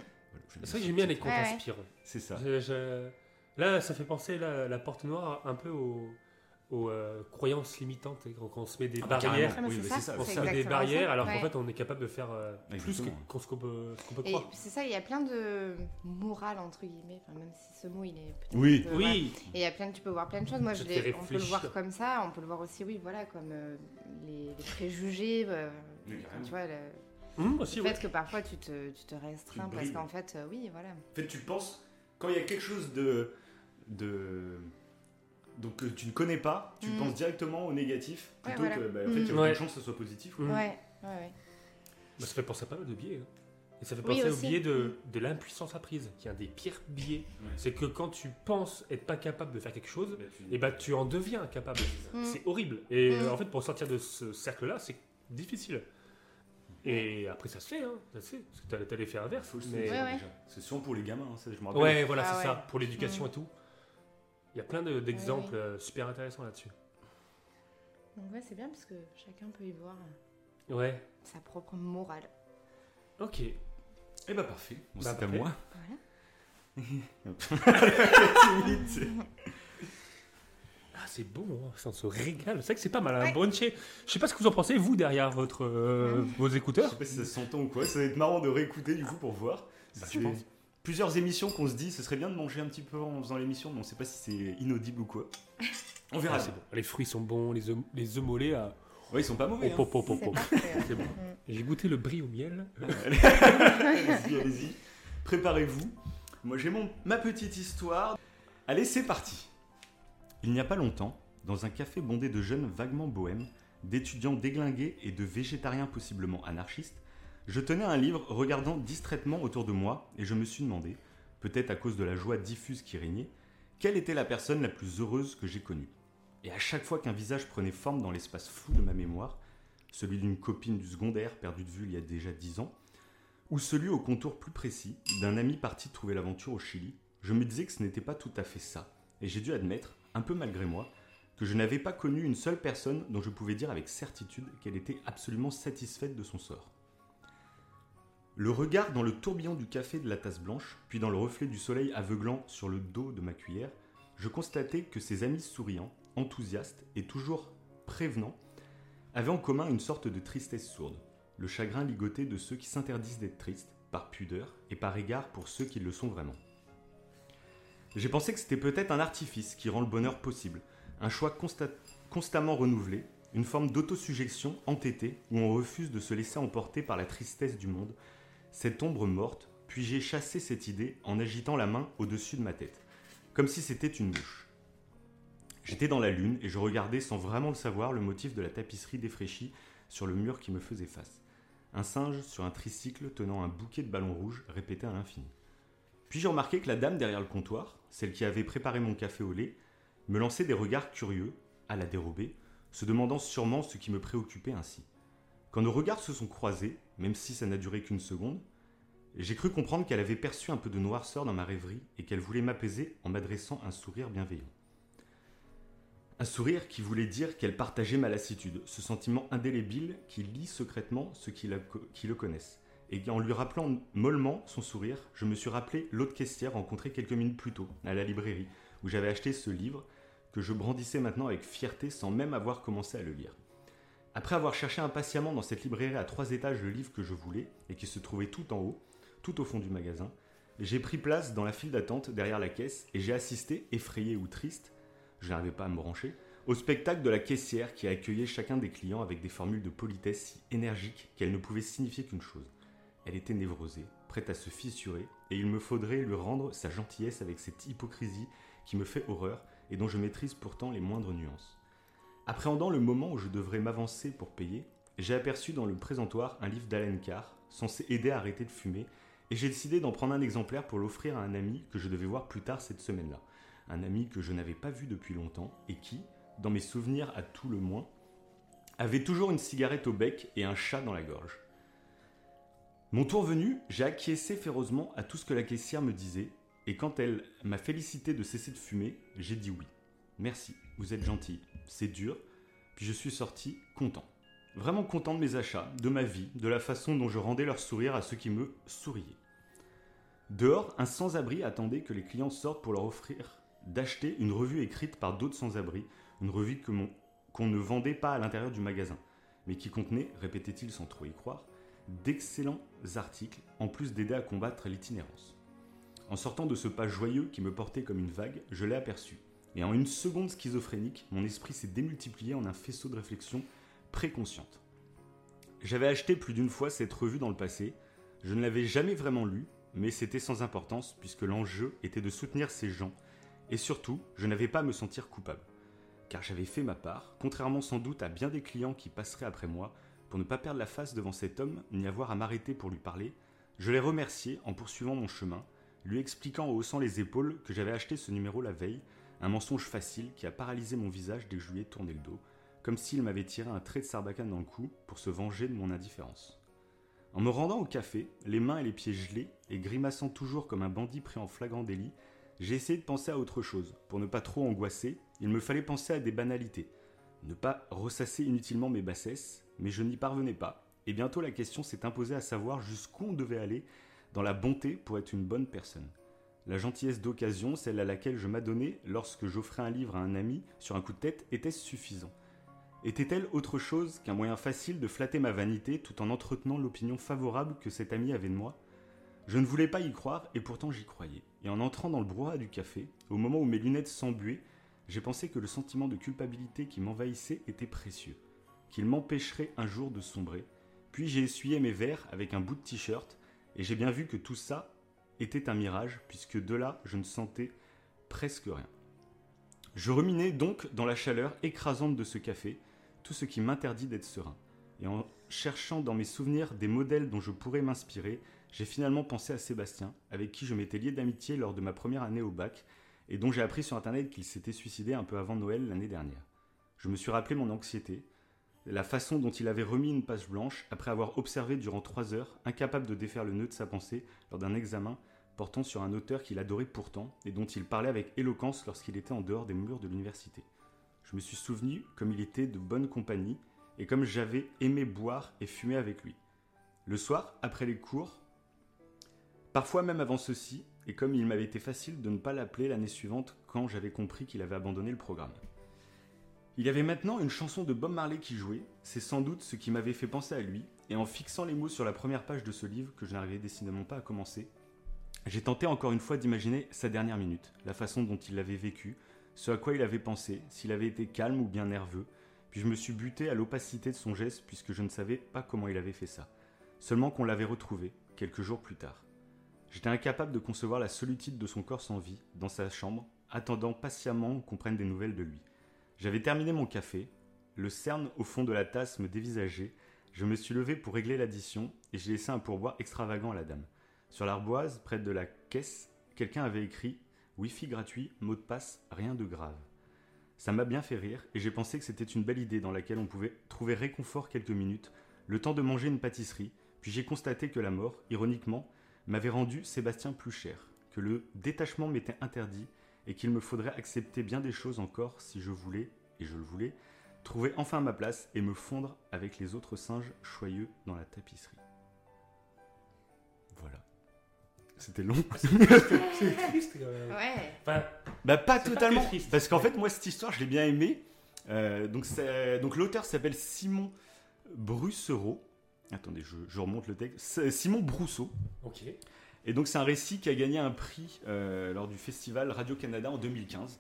C'est vrai que j'aime bien les contes Ouais, ouais. inspirants. C'est ça. Je- je- Là, ça fait penser là, la porte noire un peu aux, aux, euh, croyances limitantes, et quand, on se met des Ah bah, barrières. Ah, Oui, c'est mais ça, c'est ça. On se met des barrières ça. alors qu'en Ouais. fait on est capable de faire euh, plus qu'on ce qu'on peut, Et croire. c'est ça, il y a plein de morales entre guillemets, enfin, même si ce mot il est peut-être. Oui. ouais. Oui, Et il y a plein de, tu peux voir plein de choses. Moi, je on peut le voir comme ça, on peut le voir aussi, oui, voilà, comme euh, les, les préjugés. euh, Oui, tu vois, le, aussi, le ouais. fait que parfois tu te, tu te restreins Tu parce qu'en fait, euh, oui, voilà. En fait, tu penses, quand il y a quelque chose de. de donc que tu ne connais pas, tu Mm. penses directement au négatif Ouais, plutôt voilà. que bah, en fait, il y a Mm. aucune chance que ce soit positif. quoi. Mm. Ouais, ouais, ouais. Bah, ça fait penser à pas mal de biais. hein. Et ça fait Oui, penser au biais de, de l'impuissance apprise, qui est un des pires biais. Ouais. C'est que quand tu penses être pas capable de faire quelque chose, Bah, tu- et bah tu en deviens capable. Mm. C'est horrible. Et Mm. euh, en fait, pour sortir de ce cercle-là, c'est difficile. Et après, ça se fait, hein. Ça se fait. Parce que t'as t'as l'effet inverse. Faut le mais-. C'est souvent pour les gamins, hein, ça, je me rappelle. Ouais, voilà, Ah c'est ouais. ça. Pour l'éducation Mm. et tout. Il y a plein de- d'exemples oui. euh, super intéressants là-dessus. Donc, ouais, c'est bien parce que chacun peut y voir euh, Ouais. sa propre morale. Ok. Eh bah parfait, bon, Bah, c'est à parfait. moi. Voilà. Ah, c'est bon, hein. Ça, on se régale. C'est vrai que c'est pas mal, un Ouais. bruncher. Je sais pas ce que vous en pensez, vous, derrière votre, euh, vos Je écouteurs. sais pas si ça s'entend ou quoi, ça va être marrant de réécouter du coup pour voir. Bah, C'est je pense. Plusieurs émissions qu'on se dit, ce serait bien de manger un petit peu en faisant l'émission, mais on sait pas si c'est inaudible ou quoi. On verra. Ah, c'est bon. Les fruits sont bons, les œufs, les œufs mollets. à- Ouais, ils sont pas mauvais. C'est. C'est bon. Mm. J'ai goûté le brie au miel. hein. allez-y, allez-y. Préparez-vous. Moi, j'ai mon, ma petite histoire. Allez, c'est parti. Il n'y a pas longtemps, dans un café bondé de jeunes vaguement bohèmes, d'étudiants déglingués et de végétariens possiblement anarchistes, Je tenais un livre regardant distraitement autour de moi et je me suis demandé, peut-être à cause de la joie diffuse qui régnait, quelle était la personne la plus heureuse que j'ai connue. Et à chaque fois qu'un visage prenait forme dans l'espace flou de ma mémoire, celui d'une copine du secondaire perdue de vue il y a déjà dix ans, ou celui au contour plus précis d'un ami parti trouver l'aventure au Chili, je me disais que ce n'était pas tout à fait ça, et j'ai dû admettre, un peu malgré moi, que je n'avais pas connu une seule personne dont je pouvais dire avec certitude qu'elle était absolument satisfaite de son sort. Le regard dans le tourbillon du café de la tasse blanche, puis dans le reflet du soleil aveuglant sur le dos de ma cuillère, je constatais que ces amis souriants, enthousiastes et toujours prévenants avaient en commun une sorte de tristesse sourde, le chagrin ligoté de ceux qui s'interdisent d'être tristes, par pudeur et par égard pour ceux qui le sont vraiment. J'ai pensé que c'était peut-être un artifice qui rend le bonheur possible, un choix constamment renouvelé, une forme d'autosuggestion entêtée où on refuse de se laisser emporter par la tristesse du monde, cette ombre morte, puis j'ai chassé cette idée en agitant la main au-dessus de ma tête, comme si c'était une mouche. J'étais dans la lune et je regardais sans vraiment le savoir le motif de la tapisserie défraîchie sur le mur qui me faisait face. Un singe sur un tricycle tenant un bouquet de ballons rouges répétait à l'infini. Puis j'ai remarqué que la dame derrière le comptoir, celle qui avait préparé mon café au lait, me lançait des regards curieux, à la dérobée, se demandant sûrement ce qui me préoccupait ainsi. Quand nos regards se sont croisés, même si ça n'a duré qu'une seconde, j'ai cru comprendre qu'elle avait perçu un peu de noirceur dans ma rêverie et qu'elle voulait m'apaiser en m'adressant un sourire bienveillant. Un sourire qui voulait dire qu'elle partageait ma lassitude, ce sentiment indélébile qui lie secrètement ceux qui, qui le connaissent. Et en lui rappelant mollement son sourire, je me suis rappelé l'autre caissière rencontrée quelques minutes plus tôt, à la librairie, où j'avais acheté ce livre que je brandissais maintenant avec fierté sans même avoir commencé à le lire. Après avoir cherché impatiemment dans cette librairie à trois étages le livre que je voulais, et qui se trouvait tout en haut, tout au fond du magasin, j'ai pris place dans la file d'attente derrière la caisse et j'ai assisté, effrayé ou triste, je n'arrivais pas à me brancher, au spectacle de la caissière qui accueillait chacun des clients avec des formules de politesse si énergiques qu'elles ne pouvaient signifier qu'une chose elle était névrosée, prête à se fissurer, et il me faudrait lui rendre sa gentillesse avec cette hypocrisie qui me fait horreur et dont je maîtrise pourtant les moindres nuances. Appréhendant le moment où je devrais m'avancer pour payer, j'ai aperçu dans le présentoir un livre d'Alan Carr, censé aider à arrêter de fumer, et j'ai décidé d'en prendre un exemplaire pour l'offrir à un ami que je devais voir plus tard cette semaine-là. Un ami que je n'avais pas vu depuis longtemps et qui, dans mes souvenirs à tout le moins, avait toujours une cigarette au bec et un chat dans la gorge. Mon tour venu, j'ai acquiescé férocement à tout ce que la caissière me disait, et quand elle m'a félicité de cesser de fumer, j'ai dit oui. Merci, vous êtes gentil, c'est dur, puis je suis sorti content. Vraiment content de mes achats, de ma vie, de la façon dont je rendais leur sourire à ceux qui me souriaient. Dehors, un sans-abri attendait que les clients sortent pour leur offrir d'acheter une revue écrite par d'autres sans-abri, une revue qu'on ne vendait pas à l'intérieur du magasin, mais qui contenait, répétait-il sans trop y croire, d'excellents articles, en plus d'aider à combattre l'itinérance. En sortant de ce pas joyeux qui me portait comme une vague, je l'ai aperçu. Et en une seconde schizophrénique, mon esprit s'est démultiplié en un faisceau de réflexions préconscientes. J'avais acheté plus d'une fois cette revue dans le passé, je ne l'avais jamais vraiment lue, mais c'était sans importance puisque l'enjeu était de soutenir ces gens, et surtout, je n'avais pas à me sentir coupable. Car j'avais fait ma part, contrairement sans doute à bien des clients qui passeraient après moi, pour ne pas perdre la face devant cet homme, ni avoir à m'arrêter pour lui parler, je l'ai remercié en poursuivant mon chemin, lui expliquant en haussant les épaules que j'avais acheté ce numéro la veille, un mensonge facile qui a paralysé mon visage dès que je lui ai tourné le dos, comme s'il m'avait tiré un trait de sarbacane dans le cou pour se venger de mon indifférence. En me rendant au café, les mains et les pieds gelés, et grimaçant toujours comme un bandit pris en flagrant délit, j'ai essayé de penser à autre chose. Pour ne pas trop angoisser, il me fallait penser à des banalités. Ne pas ressasser inutilement mes bassesses, mais je n'y parvenais pas, et bientôt la question s'est imposée à savoir jusqu'où on devait aller dans la bonté pour être une bonne personne. La gentillesse d'occasion, celle à laquelle je m'adonnais lorsque j'offrais un livre à un ami sur un coup de tête, était-ce suffisant Était-elle autre chose qu'un moyen facile de flatter ma vanité tout en entretenant l'opinion favorable que cet ami avait de moi? Je ne voulais pas y croire et pourtant j'y croyais. Et en entrant dans le brouhaha du café, au moment où mes lunettes s'embuaient, j'ai pensé que le sentiment de culpabilité qui m'envahissait était précieux qu'il m'empêcherait un jour de sombrer. Puis j'ai essuyé mes verres avec un bout de t-shirt, et j'ai bien vu que tout ça était un mirage, puisque de là, je ne sentais presque rien. Je ruminais donc dans la chaleur écrasante de ce café, tout ce qui m'interdit d'être serein. Et en cherchant dans mes souvenirs des modèles dont je pourrais m'inspirer, j'ai finalement pensé à Sébastien, avec qui je m'étais lié d'amitié lors de ma première année au bac, et dont j'ai appris sur internet qu'il s'était suicidé un peu avant Noël l'année dernière. Je me suis rappelé mon anxiété, la façon dont il avait remis une page blanche après avoir observé durant trois heures, incapable de défaire le nœud de sa pensée lors d'un examen portant sur un auteur qu'il adorait pourtant et dont il parlait avec éloquence lorsqu'il était en dehors des murs de l'université. Je me suis souvenu comme il était de bonne compagnie et comme j'avais aimé boire et fumer avec lui. Le soir, après les cours, parfois même avant ceci, et comme il m'avait été facile de ne pas l'appeler l'année suivante quand j'avais compris qu'il avait abandonné le programme. Il y avait maintenant une chanson de Bob Marley qui jouait, c'est sans doute ce qui m'avait fait penser à lui, et en fixant les mots sur la première page de ce livre que je n'arrivais décidément pas à commencer, j'ai tenté encore une fois d'imaginer sa dernière minute, la façon dont il l'avait vécue, ce à quoi il avait pensé, s'il avait été calme ou bien nerveux, puis je me suis buté à l'opacité de son geste puisque je ne savais pas comment il avait fait ça, seulement qu'on l'avait retrouvé, quelques jours plus tard. J'étais incapable de concevoir la solitude de son corps sans vie, dans sa chambre, attendant patiemment qu'on prenne des nouvelles de lui. J'avais terminé mon café, le cerne au fond de la tasse me dévisageait, je me suis levé pour régler l'addition et j'ai laissé un pourboire extravagant à la dame. Sur l'arboise, près de la caisse, quelqu'un avait écrit Wi-Fi gratuit, mot de passe, rien de grave. Ça m'a bien fait rire et j'ai pensé que c'était une belle idée dans laquelle on pouvait trouver réconfort quelques minutes, le temps de manger une pâtisserie, puis j'ai constaté que la mort, ironiquement, m'avait rendu Sébastien plus cher, que le détachement m'était interdit et qu'il me faudrait accepter bien des choses encore si je voulais, et je le voulais, trouver enfin ma place et me fondre avec les autres singes choyeux dans la tapisserie. C'était long. C'est triste quand même. Ouais. Enfin, Bah pas totalement. triste. parce qu'en fait moi cette histoire je l'ai bien aimée. Euh, donc c'est- donc l'auteur s'appelle Simon Brussereau. Attendez, je, je remonte le texte. Simon Brousseau. ok. Et donc c'est un récit qui a gagné un prix euh, lors du festival Radio-Canada en 2015.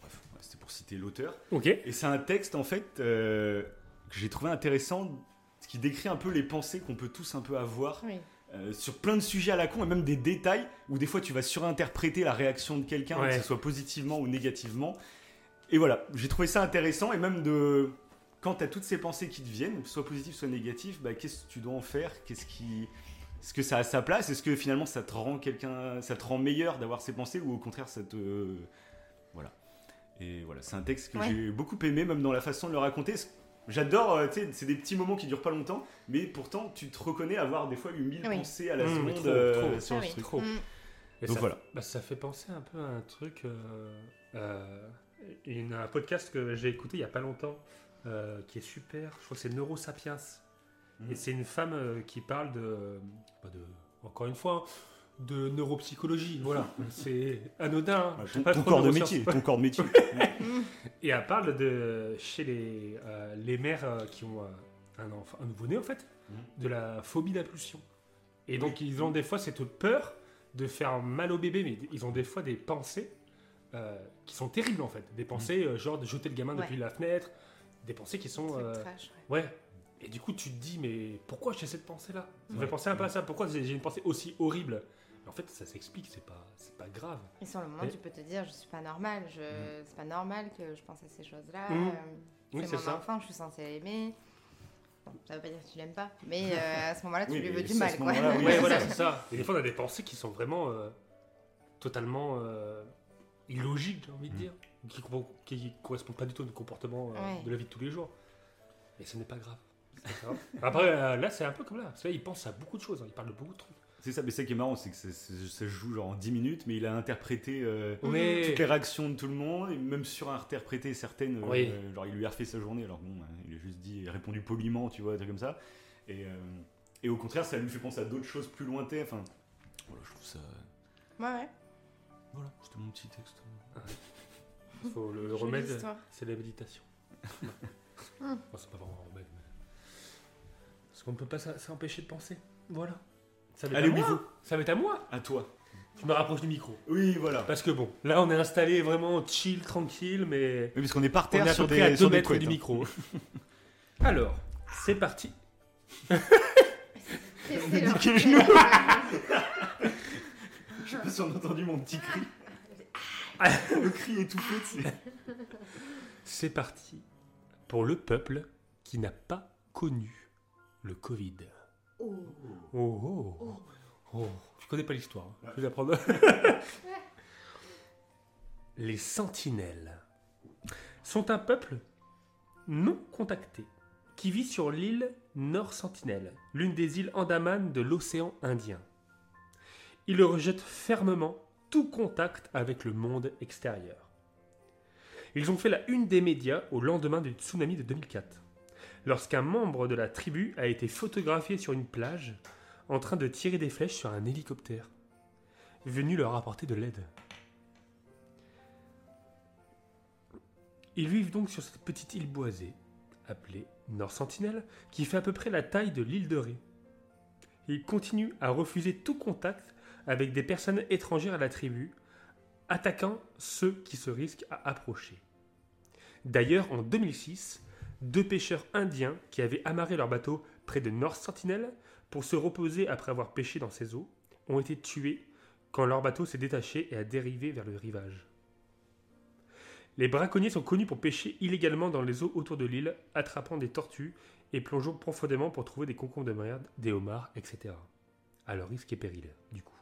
Bref, c'était pour citer l'auteur. Ok. Et c'est un texte en fait euh, que j'ai trouvé intéressant, qui décrit un peu les pensées qu'on peut tous un peu avoir Oui. Euh, sur plein de sujets à la con et même des détails où des fois tu vas surinterpréter la réaction de quelqu'un, Ouais. que ce soit positivement ou négativement. Et voilà, j'ai trouvé ça intéressant et même de quand tu as toutes ces pensées qui te viennent, soit positives, soit négatives, bah, qu'est-ce que tu dois en faire? Qu'est-ce qui est-ce que ça a sa place? Est-ce que finalement ça te rend quelqu'un, ça te rend meilleur d'avoir ces pensées ou au contraire ça te voilà. Et voilà, c'est un texte que Ouais. j'ai beaucoup aimé, même dans la façon de le raconter. J'adore, euh, tu sais, c'est des petits moments qui durent pas longtemps, mais pourtant tu te reconnais avoir des fois eu mille Oui. pensées à la Mmh, seconde trop, euh, trop. sur Ah ce oui. truc. Trop. Et Donc ça, voilà. bah, ça fait penser un peu à un truc. euh, euh, une- un podcast que j'ai écouté il y a pas longtemps, euh, qui est super. Je crois que c'est Neurosapiens. Mhm. Et c'est une femme euh, qui parle de, bah, de, encore une fois, hein, de neuropsychologie. Voilà, c'est anodin. Ah, j'ai ton, pas ton corps de métier, ton corps de métier. Et elle parle de chez les, euh, les mères euh, qui ont euh, un, enfant, un nouveau-né en fait, Mhm. de la phobie d'impulsion. Et donc ils ont des fois cette peur de faire mal au bébé, mais ils ont des fois des pensées euh, qui sont terribles en fait. Des pensées euh, genre de jeter le gamin Ouais. depuis la fenêtre, des pensées qui sont... Euh, trash, ouais. ouais. Et du coup tu te dis mais pourquoi j'ai cette pensée-là? Ça me Ouais. fait penser un peu à ça. Pourquoi j'ai une pensée aussi horrible? En fait ça s'explique, c'est pas, c'est pas grave. Et sur le moment, tu peux te dire, je suis pas normal, je... c'est pas normal que je pense à ces choses-là. Oui, c'est mon ça. enfant, je suis censée l'aimer. Bon, ça veut pas dire que tu l'aimes pas, mais euh, à ce moment-là, tu Oui, lui veux du mal, quoi. oui, Ouais, voilà, ça. c'est ça. Et des fois, on a des pensées qui sont vraiment euh, totalement euh, illogiques, j'ai envie de Mm. dire, qui, qui correspondent pas du tout au comportement euh, Ouais. de la vie de tous les jours. Et ce n'est pas grave. C'est pas grave. Après, euh, là, c'est un peu comme là. Parce que là, il pense à beaucoup de choses, hein. il parle de beaucoup de trucs. C'est ça, mais ça qui est marrant, c'est que ça se joue genre en 10 minutes, mais il a interprété euh, toutes les réactions de tout le monde, et même surinterprété certaines. euh, genre, il lui a refait sa journée, alors bon, euh, il a juste dit, répondu poliment, tu vois, des trucs comme ça. Et, euh, et au contraire, ça lui fait penser à d'autres choses plus lointaines. Enfin, voilà, je trouve ça. Ouais, ouais. Voilà, c'était mon petit texte. il faut le, remède, c'est la méditation. Mm. Bon, c'est pas vraiment un remède, mais... Parce qu'on ne peut pas s'empêcher de penser. Voilà. Ça va être Allez, à moi. Wivo. Ça va être à moi. À toi. Je me rapproche du micro. Oui, voilà. Parce que bon, là on est installé vraiment chill, tranquille, mais Oui, parce qu'on est par on terre est à sur peu près à des, 2 sur des mètres couettes, du hein. micro. Alors, c'est parti. Leur- que je sais pas si on a entendu mon petit cri. Le cri étouffé, tu sais. C'est parti pour le peuple qui n'a pas connu le Covid. Oh. Oh, oh, oh. Je connais pas l'histoire. hein. Je vais apprendre. Les sentinelles sont un peuple non contacté qui vit sur l'île Nord Sentinelle, l'une des îles Andaman de l'océan Indien. Ils rejettent fermement tout contact avec le monde extérieur. Ils ont fait la une des médias au lendemain du tsunami de 2004, lorsqu'un membre de la tribu a été photographié sur une plage en train de tirer des flèches sur un hélicoptère, venu leur apporter de l'aide. Ils vivent donc sur cette petite île boisée, appelée Nord Sentinelle, qui fait à peu près la taille de l'île de Ré. Ils continuent à refuser tout contact avec des personnes étrangères à la tribu, attaquant ceux qui se risquent à approcher. D'ailleurs, en 2006, deux pêcheurs indiens qui avaient amarré leur bateau près de Nord Sentinelle pour se reposer après avoir pêché dans ces eaux ont été tués quand leur bateau s'est détaché et a dérivé vers le rivage. Les braconniers sont connus pour pêcher illégalement dans les eaux autour de l'île, attrapant des tortues et plongeant profondément pour trouver des concombres de merde, des homards, etc. À leur risque et péril, du coup.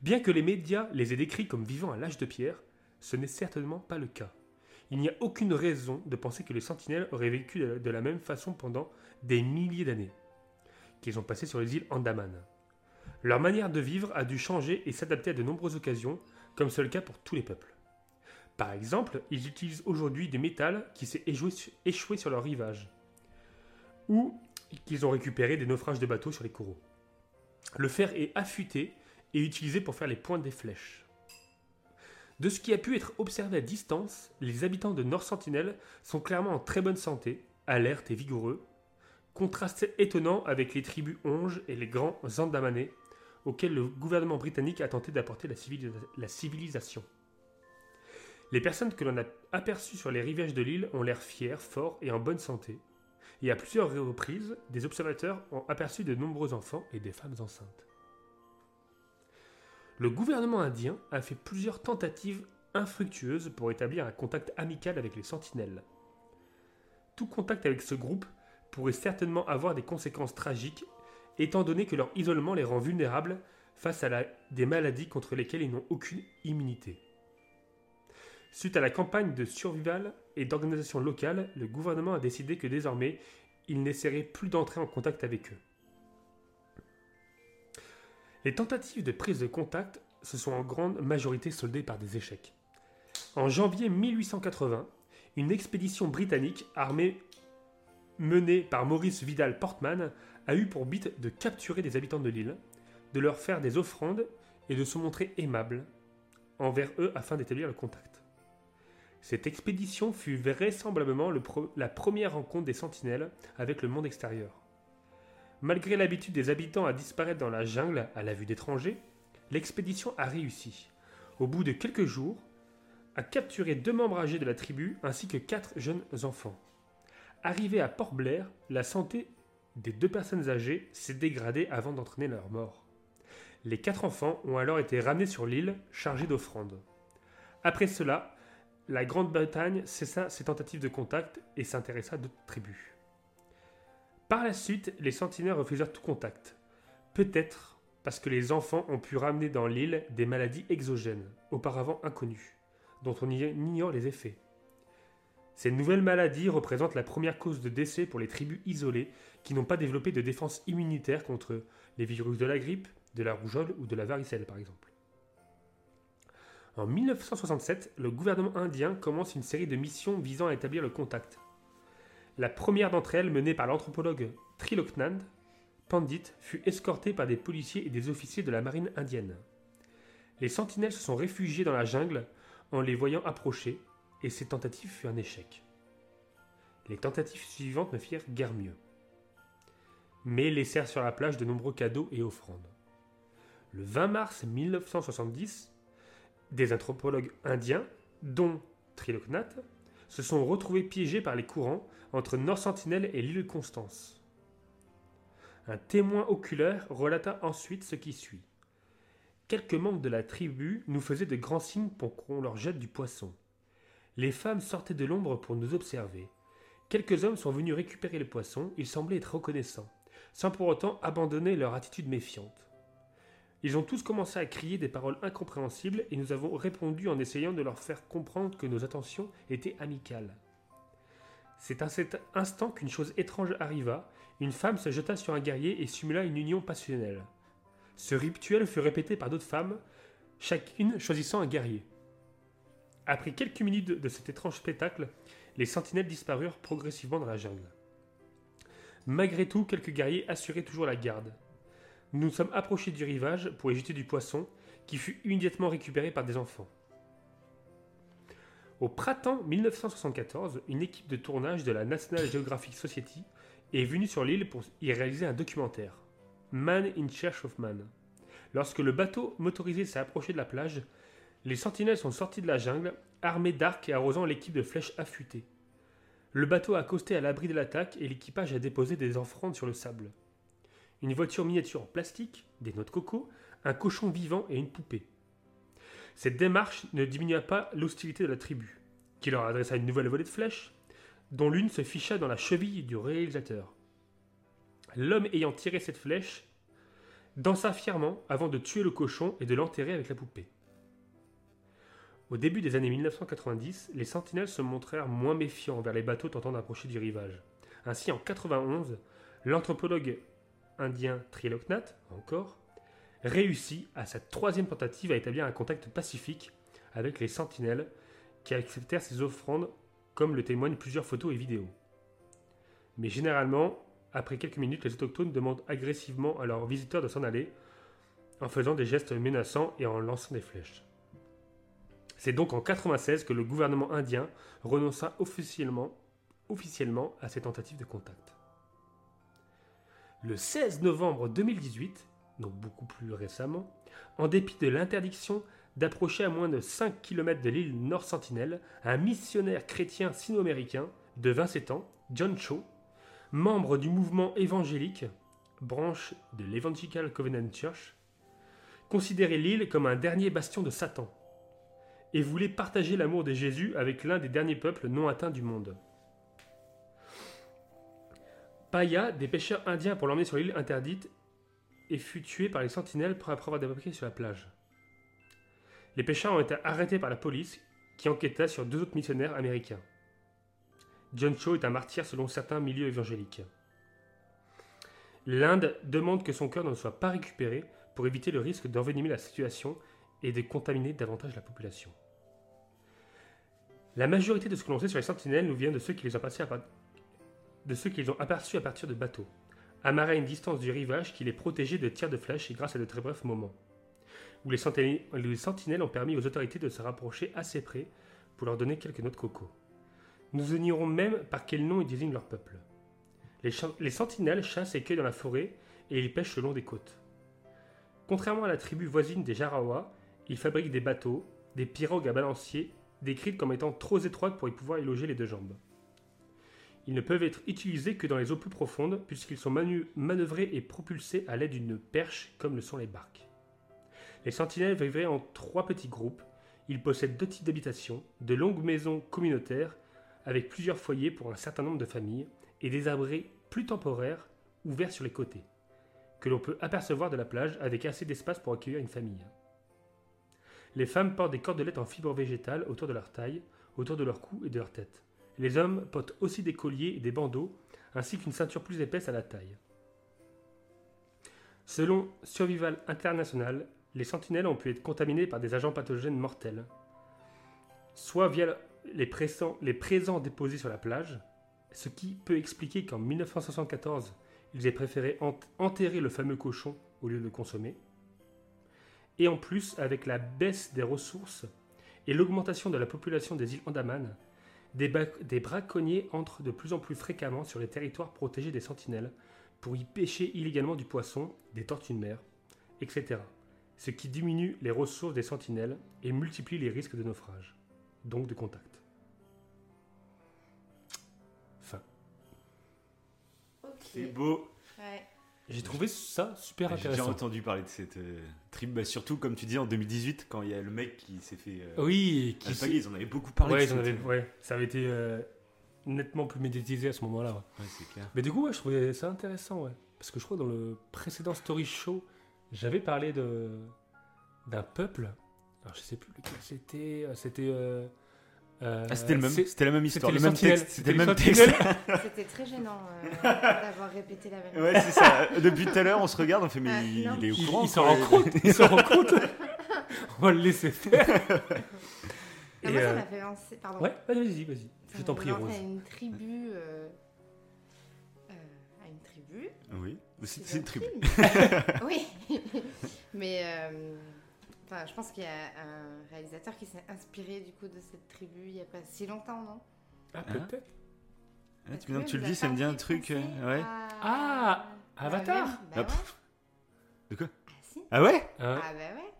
Bien que les médias les aient décrits comme vivant à l'âge de pierre, ce n'est certainement pas le cas. Il n'y a aucune raison de penser que les sentinelles auraient vécu de la même façon pendant des milliers d'années, qu'ils ont passé sur les îles Andaman. Leur manière de vivre a dû changer et s'adapter à de nombreuses occasions, comme c'est le cas pour tous les peuples. Par exemple, ils utilisent aujourd'hui des métals qui s'est échoué sur leur rivage, ou qu'ils ont récupéré des naufrages de bateaux sur les coraux. Le fer est affûté et utilisé pour faire les pointes des flèches. De ce qui a pu être observé à distance, les habitants de Nord Sentinelle sont clairement en très bonne santé, alertes et vigoureux, contraste étonnant avec les tribus Onges et les grands Andamanais, auxquels le gouvernement britannique a tenté d'apporter la, la civilisation. Les personnes que l'on a aperçues sur les rivages de l'île ont l'air fiers, forts et en bonne santé. Et à plusieurs reprises, des observateurs ont aperçu de nombreux enfants et des femmes enceintes. Le gouvernement indien a fait plusieurs tentatives infructueuses pour établir un contact amical avec les sentinelles. Tout contact avec ce groupe pourrait certainement avoir des conséquences tragiques, étant donné que leur isolement les rend vulnérables face à des maladies contre lesquelles ils n'ont aucune immunité. Suite à la campagne de survival et d'organisation locale, le gouvernement a décidé que désormais, il n'essaierait plus d'entrer en contact avec eux. Les tentatives de prise de contact se sont en grande majorité soldées par des échecs. En janvier 1880, une expédition britannique armée menée par Maurice Vidal Portman a eu pour but de capturer des habitants de l'île, de leur faire des offrandes et de se montrer aimable envers eux afin d'établir le contact. Cette expédition fut vraisemblablement la première rencontre des sentinelles avec le monde extérieur. Malgré l'habitude des habitants à disparaître dans la jungle à la vue d'étrangers, l'expédition a réussi, au bout de quelques jours, à capturer deux membres âgés de la tribu ainsi que quatre jeunes enfants. Arrivés à Port-Blair, la santé des deux personnes âgées s'est dégradée avant d'entraîner leur mort. Les quatre enfants ont alors été ramenés sur l'île chargés d'offrandes. Après cela, la Grande-Bretagne cessa ses tentatives de contact et s'intéressa à d'autres tribus. Par la suite, les sentinelles refusèrent tout contact. Peut-être parce que les enfants ont pu ramener dans l'île des maladies exogènes, auparavant inconnues, dont on ignore les effets. Ces nouvelles maladies représentent la première cause de décès pour les tribus isolées qui n'ont pas développé de défense immunitaire contre les virus de la grippe, de la rougeole ou de la varicelle par exemple. En 1967, le gouvernement indien commence une série de missions visant à établir le contact. La première d'entre elles, menée par l'anthropologue Triloknand Pandit, fut escortée par des policiers et des officiers de la marine indienne. Les sentinelles se sont réfugiées dans la jungle en les voyant approcher, et ces tentatives furent un échec. Les tentatives suivantes ne firent guère mieux, mais laissèrent sur la plage de nombreux cadeaux et offrandes. Le 20 mars 1970, des anthropologues indiens, dont Triloknath, se sont retrouvés piégés par les courants entre Nord Sentinelle et l'île Constance. Un témoin oculaire relata ensuite ce qui suit. Quelques membres de la tribu nous faisaient de grands signes pour qu'on leur jette du poisson. Les femmes sortaient de l'ombre pour nous observer. Quelques hommes sont venus récupérer les poissons, ils semblaient être reconnaissants, sans pour autant abandonner leur attitude méfiante. Ils ont tous commencé à crier des paroles incompréhensibles et nous avons répondu en essayant de leur faire comprendre que nos intentions étaient amicales. C'est à cet instant qu'une chose étrange arriva, une femme se jeta sur un guerrier et simula une union passionnelle. Ce rituel fut répété par d'autres femmes, chacune choisissant un guerrier. Après quelques minutes de cet étrange spectacle, les sentinelles disparurent progressivement dans la jungle. Malgré tout, quelques guerriers assuraient toujours la garde. Nous nous sommes approchés du rivage pour y jeter du poisson, qui fut immédiatement récupéré par des enfants. Au printemps 1974, une équipe de tournage de la National Geographic Society est venue sur l'île pour y réaliser un documentaire, Man in Search of Man. Lorsque le bateau motorisé s'est approché de la plage, les sentinelles sont sortis de la jungle, armés d'arcs et arrosant l'équipe de flèches affûtées. Le bateau a accosté à l'abri de l'attaque et l'équipage a déposé des offrandes sur le sable. Une voiture miniature en plastique, des noix de coco, un cochon vivant et une poupée. Cette démarche ne diminua pas l'hostilité de la tribu, qui leur adressa une nouvelle volée de flèches, dont l'une se ficha dans la cheville du réalisateur. L'homme ayant tiré cette flèche dansa fièrement avant de tuer le cochon et de l'enterrer avec la poupée. Au début des années 1990, les sentinelles se montrèrent moins méfiants envers les bateaux tentant d'approcher du rivage. Ainsi, en 91, l'anthropologue indien Triloknat, encore, réussit à sa troisième tentative à établir un contact pacifique avec les sentinelles qui acceptèrent ses offrandes comme le témoignent plusieurs photos et vidéos. Mais généralement, après quelques minutes, les autochtones demandent agressivement à leurs visiteurs de s'en aller, en faisant des gestes menaçants et en lançant des flèches. C'est donc en 96 que le gouvernement indien renonça officiellement, officiellement à ces tentatives de contact. Le 16 novembre 2018, donc beaucoup plus récemment, en dépit de l'interdiction d'approcher à moins de 5 km de l'île Nord Sentinelle, un missionnaire chrétien sino-américain de 27 ans, John Cho, membre du mouvement évangélique, branche de l'Evangelical Covenant Church, considérait l'île comme un dernier bastion de Satan et voulait partager l'amour de Jésus avec l'un des derniers peuples non atteints du monde. Paya, des pêcheurs indiens pour l'emmener sur l'île interdite, et fut tué par les sentinelles après avoir débarqué sur la plage. Les pêcheurs ont été arrêtés par la police qui enquêta sur deux autres missionnaires américains. John Cho est un martyr selon certains milieux évangéliques. L'Inde demande que son cœur ne soit pas récupéré pour éviter le risque d'envenimer la situation et de contaminer davantage la population. La majorité de ce que l'on sait sur les sentinelles nous vient de ceux qui les ont, passés de ceux qui les ont aperçus à partir de bateaux, amarrés à une distance du rivage qui les protégeait de tirs de flèches et grâce à de très brefs moments, où les sentinelles, les sentinelles ont permis aux autorités de se rapprocher assez près pour leur donner quelques notes coco. Nous ignorons même par quel nom ils désignent leur peuple. Les, les sentinelles chassent et cueillent dans la forêt et ils pêchent le long des côtes. Contrairement à la tribu voisine des Jarawa, ils fabriquent des bateaux, des pirogues à balancier, décrites comme étant trop étroites pour y pouvoir y loger les deux jambes. Ils ne peuvent être utilisés que dans les eaux plus profondes, puisqu'ils sont manœuvrés et propulsés à l'aide d'une perche, comme le sont les barques. Les sentinelles vivraient en trois petits groupes. Ils possèdent deux types d'habitations, de longues maisons communautaires, avec plusieurs foyers pour un certain nombre de familles, et des abris plus temporaires, ouverts sur les côtés, que l'on peut apercevoir de la plage avec assez d'espace pour accueillir une famille. Les femmes portent des cordelettes en fibres végétales autour de leur taille, autour de leur cou et de leur tête. Les hommes portent aussi des colliers et des bandeaux, ainsi qu'une ceinture plus épaisse à la taille. Selon Survival International, les sentinelles ont pu être contaminées par des agents pathogènes mortels, soit via les, présents, les présents déposés sur la plage, ce qui peut expliquer qu'en 1974, ils aient préféré enterrer le fameux cochon au lieu de le consommer, et en plus, avec la baisse des ressources et l'augmentation de la population des îles Andaman, des, des, braconniers entrent de plus en plus fréquemment sur les territoires protégés des sentinelles pour y pêcher illégalement du poisson, des tortues de mer, etc. Ce qui diminue les ressources des sentinelles et multiplie les risques de naufrage, donc de contact. Fin. C'est beau. J'ai trouvé ça super intéressant. J'ai entendu parler de cette euh, tribu, bah, surtout comme tu dis en 2018, quand il y a le mec qui s'est fait. Euh, oui, qui ils en avaient beaucoup parlé. Ouais, ça avait été. Euh, nettement plus médiatisé à ce moment-là. ouais. Ouais, c'est clair. Mais du coup, ouais, je trouvais ça intéressant, ouais. Parce que je crois que dans le précédent Story Show, j'avais parlé de d'un peuple. Alors je sais plus lequel c'était. euh, C'était. Euh, Ah, c'était le même, c'était la même histoire, c'était le même texte, c'était le même texte. C'était très gênant euh, d'avoir répété la même Ouais, c'est ça. Depuis tout à l'heure, on se regarde, on fait, mais Ah, il, non. est au Il, courant. il s'en rend compte. Il s'en rend compte. On va le laisser faire. Et, moi, ça euh, m'a fait penser. Pardon. Ouais, vas-y, vas-y, Je m'a t'en fait prie, Rose. À une tribu. euh, euh, à une tribu. Oui, c'est une tribu. oui. Mais. Enfin, je pense qu'il y a un réalisateur qui s'est inspiré du coup de cette tribu il n'y a pas si longtemps, non? Ah, Hein? peut-être. Ah, tu, que tu le dis, ça me dit un truc. euh, ouais. à- Ah, Avatar même- Ah, Bah ouais. pff. De quoi? Ah si. Ah ouais? Hein Ah bah ouais.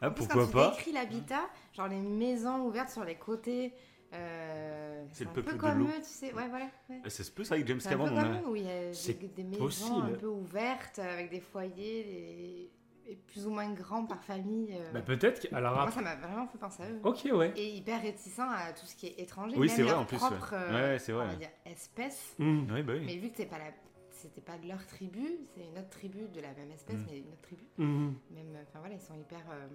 Ah En plus, pourquoi quand pas? tu décris l'habitat, genre les maisons ouvertes sur les côtés, euh, C'est le un peuple peu de comme l'eau. eux, tu sais. Ouais, voilà. ouais. Ah, Ça se peut, ça avec James C'est un peu Cameron. on comme a- où il y a C'est des, des maisons possible. un peu ouvertes, avec des foyers, des- plus ou moins grands par famille. euh. Bah, peut-être. que- Alors, Moi, ça m'a vraiment fait penser à eux. ok, ouais. Et hyper réticent à tout ce qui est étranger, Oui, même c'est vrai, leur en plus, propre, ouais. euh, Ouais, c'est vrai. on va dire, espèce. Oui, bah oui. Mais vu que c'est pas la... c'était pas de leur tribu, c'est une autre tribu de la même espèce, Mm. mais une autre tribu. Hmm. Même, euh, enfin voilà, ils sont hyper, euh,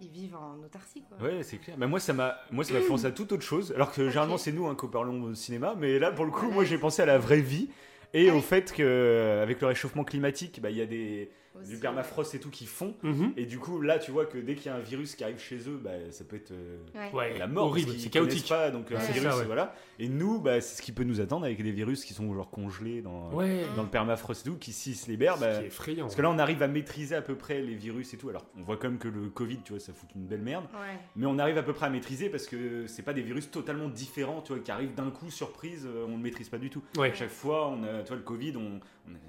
ils vivent en autarcie quoi. Ouais, c'est clair. Bah, moi, ça m'a, moi, ça m'a fait penser à toute autre chose. Alors que généralement, c'est nous hein, qui parlons au cinéma, mais là, pour le coup, moi, j'ai pensé à la vraie vie et Ah au oui. fait que, euh, avec le réchauffement climatique, bah, il y a des Aussi, du permafrost et tout qui fond. Mhm. Et du coup, là, tu vois que dès qu'il y a un virus qui arrive chez eux, bah, ça peut être euh, Ouais. La mort. horrible, c'est chaotique. Pas, donc, un Ouais. virus, C'est ça, ouais. voilà. Et nous, bah, c'est ce qui peut nous attendre avec des virus qui sont genre congelés dans, Ouais. dans le permafrost et tout, qui s'ils se libèrent. Bah, C'est effrayant. parce que là, on arrive à maîtriser à peu près les virus et tout. Alors, on voit quand même que le Covid, tu vois, ça fout une belle merde. Ouais. Mais on arrive à peu près à maîtriser parce que c'est pas des virus totalement différents, tu vois, qui arrivent d'un coup, surprise, euh, on ne maîtrise pas du tout. Ouais. À chaque fois, on a, tu vois, le Covid, on,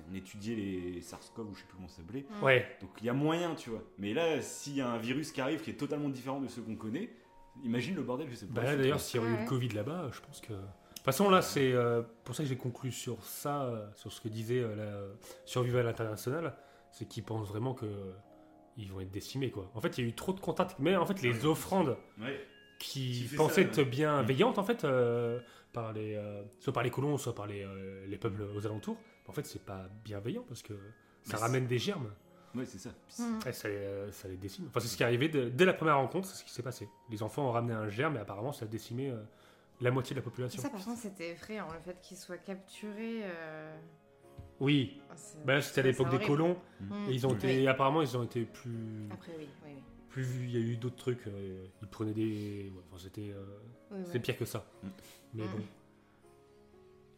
on, étudiait les SARS-CoV ou je sais plus comment ça s'appelait. Ouais. Donc il y a moyen, tu vois. Mais là, s'il y a un virus qui arrive qui est totalement différent de ceux qu'on connaît, imagine le bordel, je sais pas. Bah là, d'ailleurs, s'il y aurait eu Ouais. le Covid là-bas, je pense que. De toute façon, là, c'est euh, pour ça que j'ai conclu sur ça, euh, sur ce que disait euh, la Survival International, c'est qu'ils pensent vraiment que ils vont être décimés, quoi. En fait, il y a eu trop de contacts, mais en fait, les offrandes Ouais. qui pensaient ça, être bienveillantes, en fait, euh, par les, euh, soit par les colons, soit par les, euh, les peuples aux alentours, en fait, c'est pas bienveillant parce que ça Mais ramène des germes. Ouais, c'est ça. Mm. Et ça, les- ça les décime. Enfin, c'est ce qui est arrivé de- dès la première rencontre, c'est ce qui s'est passé. Les enfants ont ramené un germe et apparemment, ça a décimé euh, la moitié de la Et population. ça par contre c'était effrayant, le fait qu'ils soient capturés. euh, Oui, oh, c'est- bah, c'était à l'époque des colons. Mm. Et ils ont Oui. été, apparemment, ils ont été plus, Après oui, oui, oui. plus. Il y a eu d'autres trucs. euh, ils prenaient des, ouais, enfin, c'était, euh, Oui, ouais. pire que ça. Mm. Mais Mm. bon.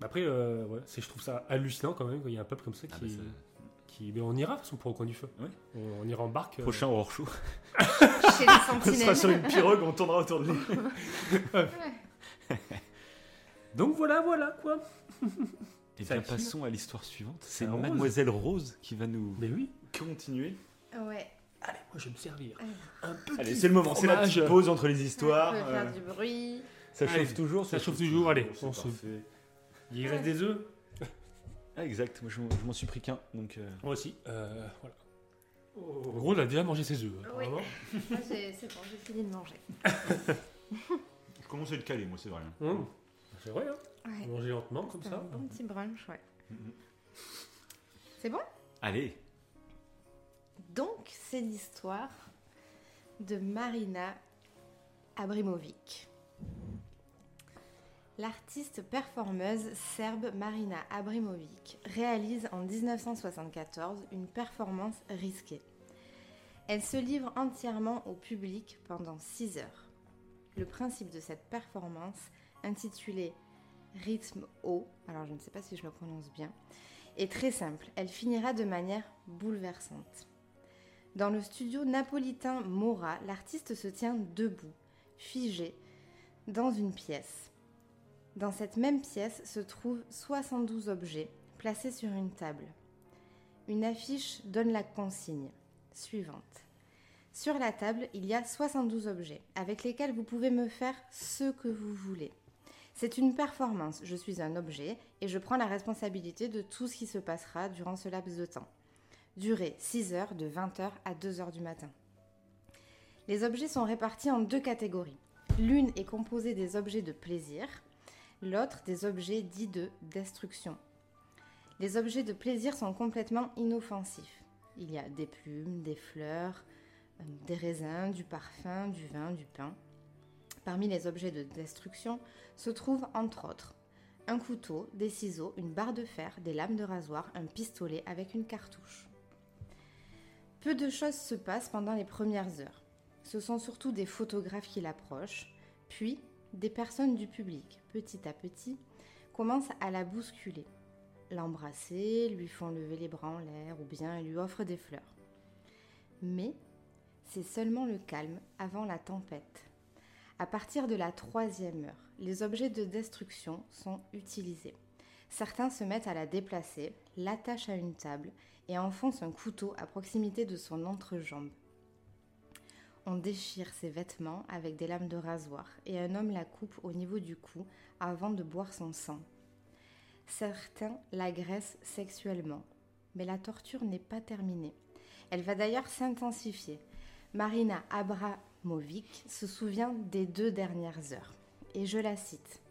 Après, euh, ouais, c'est, je trouve ça hallucinant quand même qu'il y a un peuple comme ça Ah, qui, bah, ça- qui, mais on ira de toute façon pour au coin du feu. Ouais. On, on ira en barque. euh, Prochain horror show. Chez les On sera sentinelles. sur une pirogue, on tournera autour de lui. Donc voilà, voilà quoi. Et bien, passons à l'histoire suivante. C'est. Mademoiselle Rose qui va nous Mais oui. continuer. Ouais. Allez, moi je vais me servir. Alors, Un petit Allez, c'est le moment, c'est la petite pause entre les histoires. on peut euh, faire du bruit. Ça Allez, chauffe toujours ça chauffe toujours, allez, on se- parfait. Il reste des œufs Ah, exact, moi je, je m'en suis pris qu'un. Donc, euh, Moi aussi. Euh, voilà. En gros, on a déjà mangé ses œufs. hein, Oui. vraiment. Moi, j'ai- c'est bon, j'ai fini de manger. je commence à le caler, moi, c'est vrai. Hum. C'est vrai, hein Ouais. Manger lentement comme C'est ça. un bon petit brunch, ouais. Mhm. C'est bon? Allez, Donc, c'est l'histoire de Marina Abrimovic. L'artiste performeuse serbe Marina Abrimovic réalise en 1974 une performance risquée. Elle se livre entièrement au public pendant 6 heures. Le principe de cette performance, intitulée Rythme haut, alors je ne sais pas si je le prononce bien, est très simple. Elle finira de manière bouleversante. Dans le studio napolitain Mora, l'artiste se tient debout, figé, dans une pièce. Dans cette même pièce se trouvent 72 objets placés sur une table. Une affiche donne la consigne suivante. Sur la table, il y a 72 objets avec lesquels vous pouvez me faire ce que vous voulez. C'est une performance, je suis un objet et je prends la responsabilité de tout ce qui se passera durant ce laps de temps. Durée 6 heures de 20h à 2h du matin. Les objets sont répartis en deux catégories. L'une est composée des objets de plaisir, l'autre des objets dits de destruction. Les objets de plaisir sont complètement inoffensifs. Il y a des plumes, des fleurs, euh, des raisins, du parfum, du vin, du pain. Parmi les objets de destruction se trouvent entre autres un couteau, des ciseaux, une barre de fer, des lames de rasoir, un pistolet avec une cartouche. Peu de choses se passent pendant les premières heures. Ce sont surtout des photographes qui l'approchent, puis des personnes du public, petit à petit, commencent à la bousculer, l'embrasser, lui font lever les bras en l'air ou bien lui offrent des fleurs. Mais c'est seulement le calme avant la tempête. À partir de la troisième heure, les objets de destruction sont utilisés. Certains se mettent à la déplacer, l'attachent à une table et enfoncent un couteau à proximité de son entrejambe. On déchire ses vêtements avec des lames de rasoir et un homme la coupe au niveau du cou avant de boire son sang. Certains l'agressent sexuellement, mais la torture n'est pas terminée. Elle va d'ailleurs s'intensifier. Marina Abramovic se souvient des deux dernières heures, et je la cite.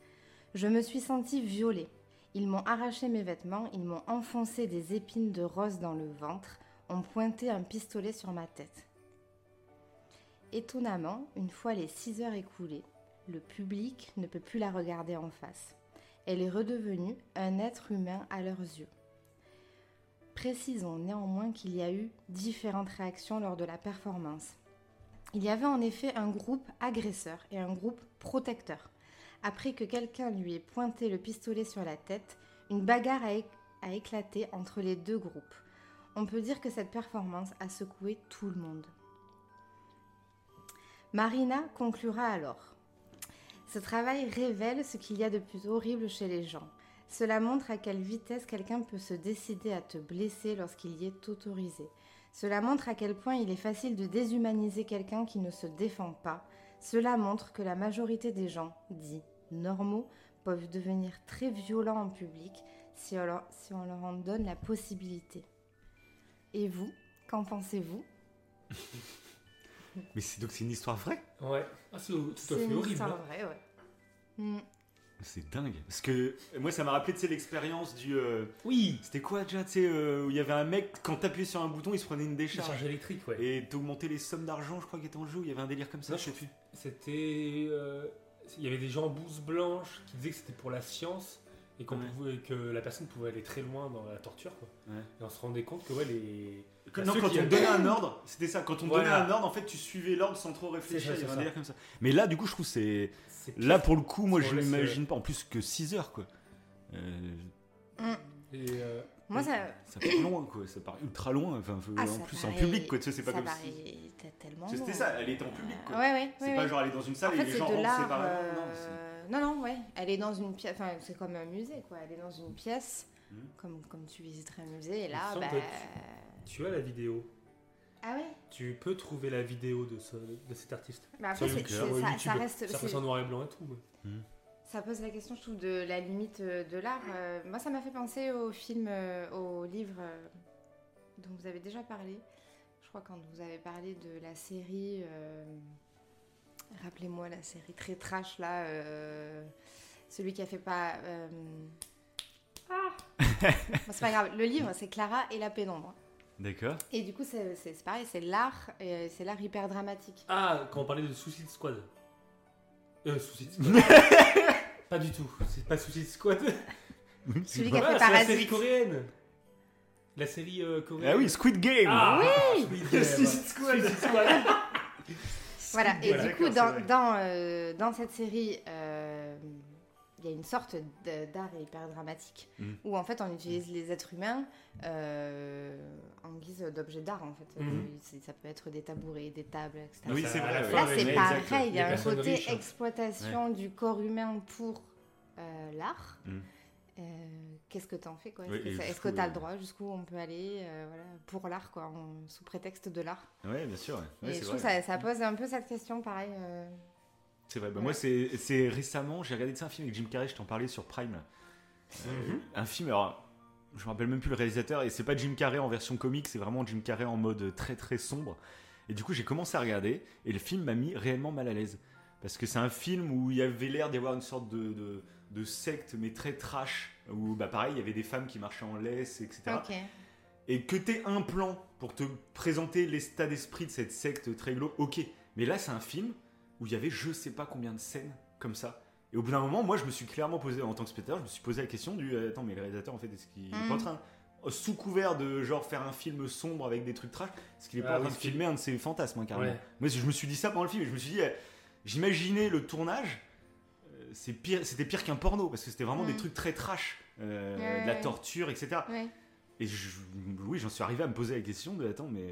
Je me suis sentie violée. Ils m'ont arraché mes vêtements, ils m'ont enfoncé des épines de rose dans le ventre, ont pointé un pistolet sur ma tête. Étonnamment, une fois les six heures écoulées, le public ne peut plus la regarder en face. Elle est redevenue un être humain à leurs yeux. Précisons néanmoins qu'il y a eu différentes réactions lors de la performance. Il y avait en effet un groupe agresseur et un groupe protecteur. Après que quelqu'un lui ait pointé le pistolet sur la tête, une bagarre a éclaté entre les deux groupes. On peut dire que cette performance a secoué tout le monde. Marina conclura alors. Ce travail révèle ce qu'il y a de plus horrible chez les gens. Cela montre à quelle vitesse quelqu'un peut se décider à te blesser lorsqu'il y est autorisé. Cela montre à quel point il est facile de déshumaniser quelqu'un qui ne se défend pas. Cela montre que la majorité des gens, dits normaux, peuvent devenir très violents en public si on leur, si on leur en donne la possibilité. Et vous, qu'en pensez-vous? Mais c'est donc c'est une histoire vraie? Ouais. Ah, c'est tout à C'est fait une horrible. histoire hein. vraie, ouais. Hmm. C'est dingue. Parce que moi, ça m'a rappelé, tu sais, l'expérience du. euh, Oui. C'était quoi déjà, tu sais, euh, où il y avait un mec, quand t'appuyais sur un bouton, il se prenait une décharge. Charge électrique, ouais. Et t'augmentais les sommes d'argent, je crois, qui étaient en jeu. Il y avait un délire comme ça. Non, je sais plus. C'était. euh, Il y avait des gens en blouse blanche qui disaient que c'était pour la science et qu'on Ouais. pouvait, que la personne pouvait aller très loin dans la torture. Quoi. Ouais. Et on se rendait compte que ouais, les. Que- Bah, non, quand on donnait un ordre, c'était ça. Quand on Voilà. donnait un ordre, en fait, tu suivais l'ordre sans trop réfléchir. Ça, ça. comme ça. Mais là, du coup, je trouve que c'est. Là, pour le coup, moi, je l'imagine pas. En plus que 6 heures, quoi. Euh, Et, euh, Moi, ça, ça part loin, quoi. Ça part ultra loin. Enfin, Ah, en plus, en public, quoi. Tu sais, c'est pas ça comme paraît si. tellement C'était ça, elle était en public, quoi. Ouais, ouais, C'est ouais, pas ouais. genre aller dans une salle En et fait, les c'est gens rentrent séparément. euh, Non, c'est- Non, non, ouais. Elle est dans une pièce. Enfin, c'est comme un musée, quoi. Elle est dans une pièce, Mhm. comme, comme tu visiterais un musée. Et là, bah. Tu as la vidéo. Ah ouais? Tu peux trouver la vidéo de, ce- de cet artiste. Mais après, Sur c'est- YouTube, c'est- ouais, ça, YouTube. ça reste. Ça c'est- passe en noir et blanc et tout. ouais. Ça pose la question, je trouve, de la limite euh, de l'art. Euh, moi, ça m'a fait penser au film, euh, au livre euh, dont vous avez déjà parlé. Je crois quand vous avez parlé de la série. euh, Rappelez-moi la série très trash là. euh, celui qui a fait pas. euh, Ah Bon, C'est pas grave. Le livre, c'est Clara et la pénombre. D'accord. Et du coup, c'est c'est- c'est pareil, c'est l'art, et c'est l'art hyper dramatique. Ah, quand on parlait de Suicide Squad. Euh, Suicide Squad. pas du tout. C'est pas Suicide Squad. Celui qui a Ah, fait c'est la série coréenne. La série euh, coréenne. Ah oui, Squid Game Ah, Oui Squid Game. Suicide Squad. Suicide Squad. Voilà, et Voilà, du coup, dans, dans, euh, dans cette série, euh, il y a une sorte d'art hyper dramatique Mm. où en fait on utilise les êtres humains euh, en guise d'objets d'art en fait. C'est- Ça peut être des tabourets, des tables, etc. Oui, c'est vrai. Là, c'est pareil, il y a un côté riches, hein. exploitation du corps humain pour euh, l'art. Mm. Euh, Qu'est-ce que t'en fais quoi? Oui, Est-ce que jusqu'où, que t'as le droit? Jusqu'où on peut aller euh, voilà, Pour l'art, quoi, sous prétexte de l'art? Ouais, bien sûr. ouais. Ouais, Et je trouve vrai. que ça, ça pose un peu cette question, pareil. Euh, C'est vrai. Bah, Ouais. Moi, c'est récemment, j'ai regardé un film avec Jim Carrey, je t'en parlais sur Prime. Mhm. Un film, alors, je me rappelle même plus le réalisateur, et c'est pas Jim Carrey en version comique, c'est vraiment Jim Carrey en mode très très sombre. Et du coup, j'ai commencé à regarder, et le film m'a mis réellement mal à l'aise. Parce que c'est un film où il y avait l'air d'y avoir une sorte de, de, de secte, mais très trash, où bah pareil, il y avait des femmes qui marchaient en laisse, etc. Et que t'aies un plan pour te présenter l'état d'esprit de cette secte très glauque, ok. Mais là, c'est un film où il y avait je sais pas combien de scènes comme ça. Et au bout d'un moment, moi, je me suis clairement posé, en tant que spectateur, je me suis posé la question du euh, attends, mais le réalisateur, en fait, est-ce qu'il est pas en train, euh, sous couvert de genre faire un film sombre avec des trucs trash, est-ce qu'il est pas Ah en train de filmer un de ses fantasmes, hein, carrément Ouais. Moi, je me suis dit ça pendant le film, et je me suis dit, euh, j'imaginais le tournage, c'est pire, c'était pire qu'un porno, parce que c'était vraiment des Mhm. trucs très trash, euh, Ouais, de la torture, etc. Ouais. Et je- oui, j'en suis arrivé à me poser la question de attends, mais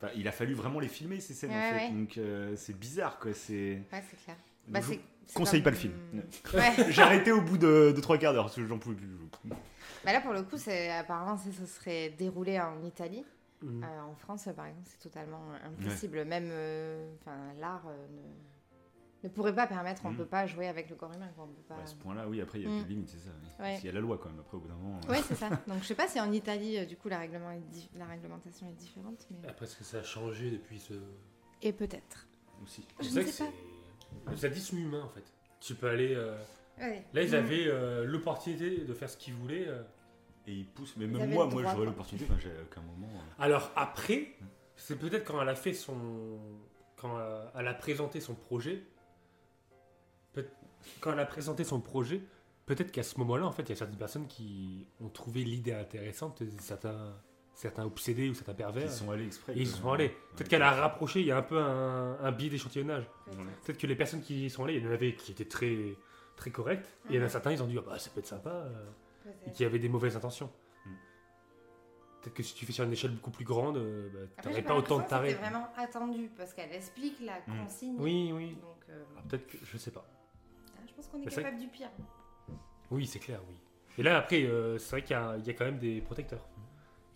enfin, il a fallu vraiment les filmer ces scènes en fait. Donc euh, c'est bizarre quoi. C'est. Ouais, c'est clair. Bah, je conseille pas le film. Ouais. J'ai arrêté au bout de, de trois quarts d'heure parce que j'en pouvais plus. Bah là, pour le coup, apparemment, ça se serait déroulé en Italie. Mhm. Euh, en France, par exemple, c'est totalement impossible. Même euh, l'art euh, ne, ne pourrait pas permettre, on ne Mm. peut pas jouer avec le corps humain. quoi, On peut pas... Ouais, à ce point-là, oui. Après, il y a Mm. plus de limite, c'est ça. oui. Ouais. Qu'il y a la loi quand même. Après, au bout d'un moment. euh, Ouais, c'est ça. Donc je sais pas si en Italie, euh, du coup, la, règlement est di- la réglementation est différente. Mais... Après, est-ce que ça a changé depuis ce. Et peut-être. aussi. Je ne sais pas. c'est. Le sadisme humain, en fait. Tu peux aller. euh, Ouais. Là, ils Mm. avaient euh, l'opportunité de faire ce qu'ils voulaient. euh. Et il pousse. Mais Ils même moi, moi, j'aurais l'opportunité. Enfin, j'ai aucun moment. euh, Alors après, c'est peut-être quand elle a fait son. Quand euh, elle a présenté son projet. Quand elle a présenté son projet, peut-être qu'à ce moment-là, en fait, il y a certaines personnes qui ont trouvé l'idée intéressante, certains, certains obsédés ou certains pervers. Ils sont allés exprès. et ils sont allés. Peut-être Ouais. qu'elle a rapproché, il y a un peu un, un biais d'échantillonnage. Peut-être. Ouais. Peut-être que les personnes qui y sont allées, il y en avait qui étaient très, très correctes, et il y en a certains, ils ont dit, Ah bah, ça peut être sympa, euh, et qui avaient des mauvaises intentions. Mm. Peut-être que si tu fais sur une échelle beaucoup plus grande, euh, bah, t'aurais pas autant de tarés. C'était vraiment attendu parce qu'elle explique la Mm. consigne. Oui, oui. Donc, euh, Ah, Peut-être que, je sais pas. Ah, je pense qu'on est capable du pire. Oui, c'est clair, oui. Et là, après, euh, c'est vrai qu'il y, a- il y a quand même des protecteurs.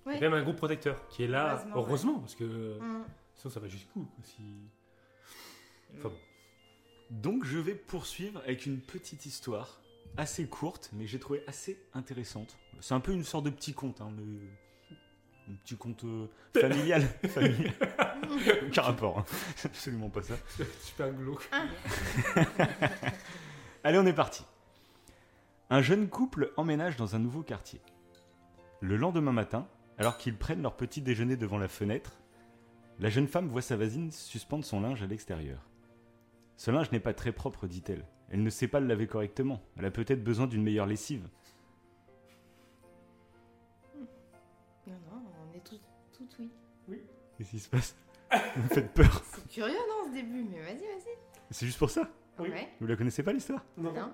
Il y a quand même un groupe protecteur qui est là, Heureusement, heureusement, ouais. parce que Mm. sinon ça va jusqu'où si... Enfin bon. Donc je vais poursuivre avec une petite histoire assez courte, mais j'ai trouvé assez intéressante. C'est un peu une sorte de petit conte, hein, mais un petit conte euh, familial. familial. Aucun rapport, hein. C'est absolument pas ça. Super glauque. Allez, on est parti. Un jeune couple emménage dans un nouveau quartier. Le lendemain matin, alors qu'ils prennent leur petit déjeuner devant la fenêtre, la jeune femme voit sa voisine suspendre son linge à l'extérieur. Ce linge n'est pas très propre, dit-elle. Elle ne sait pas le laver correctement. Elle a peut-être besoin d'une meilleure lessive. Non, non, on est tout, tout oui. Qu'est-ce qui se passe? Vous me faites peur. C'est curieux, non, ce début, mais vas-y, vas-y. C'est juste pour ça? Oui. Ouais. Vous la connaissez pas l'histoire? Non. Non.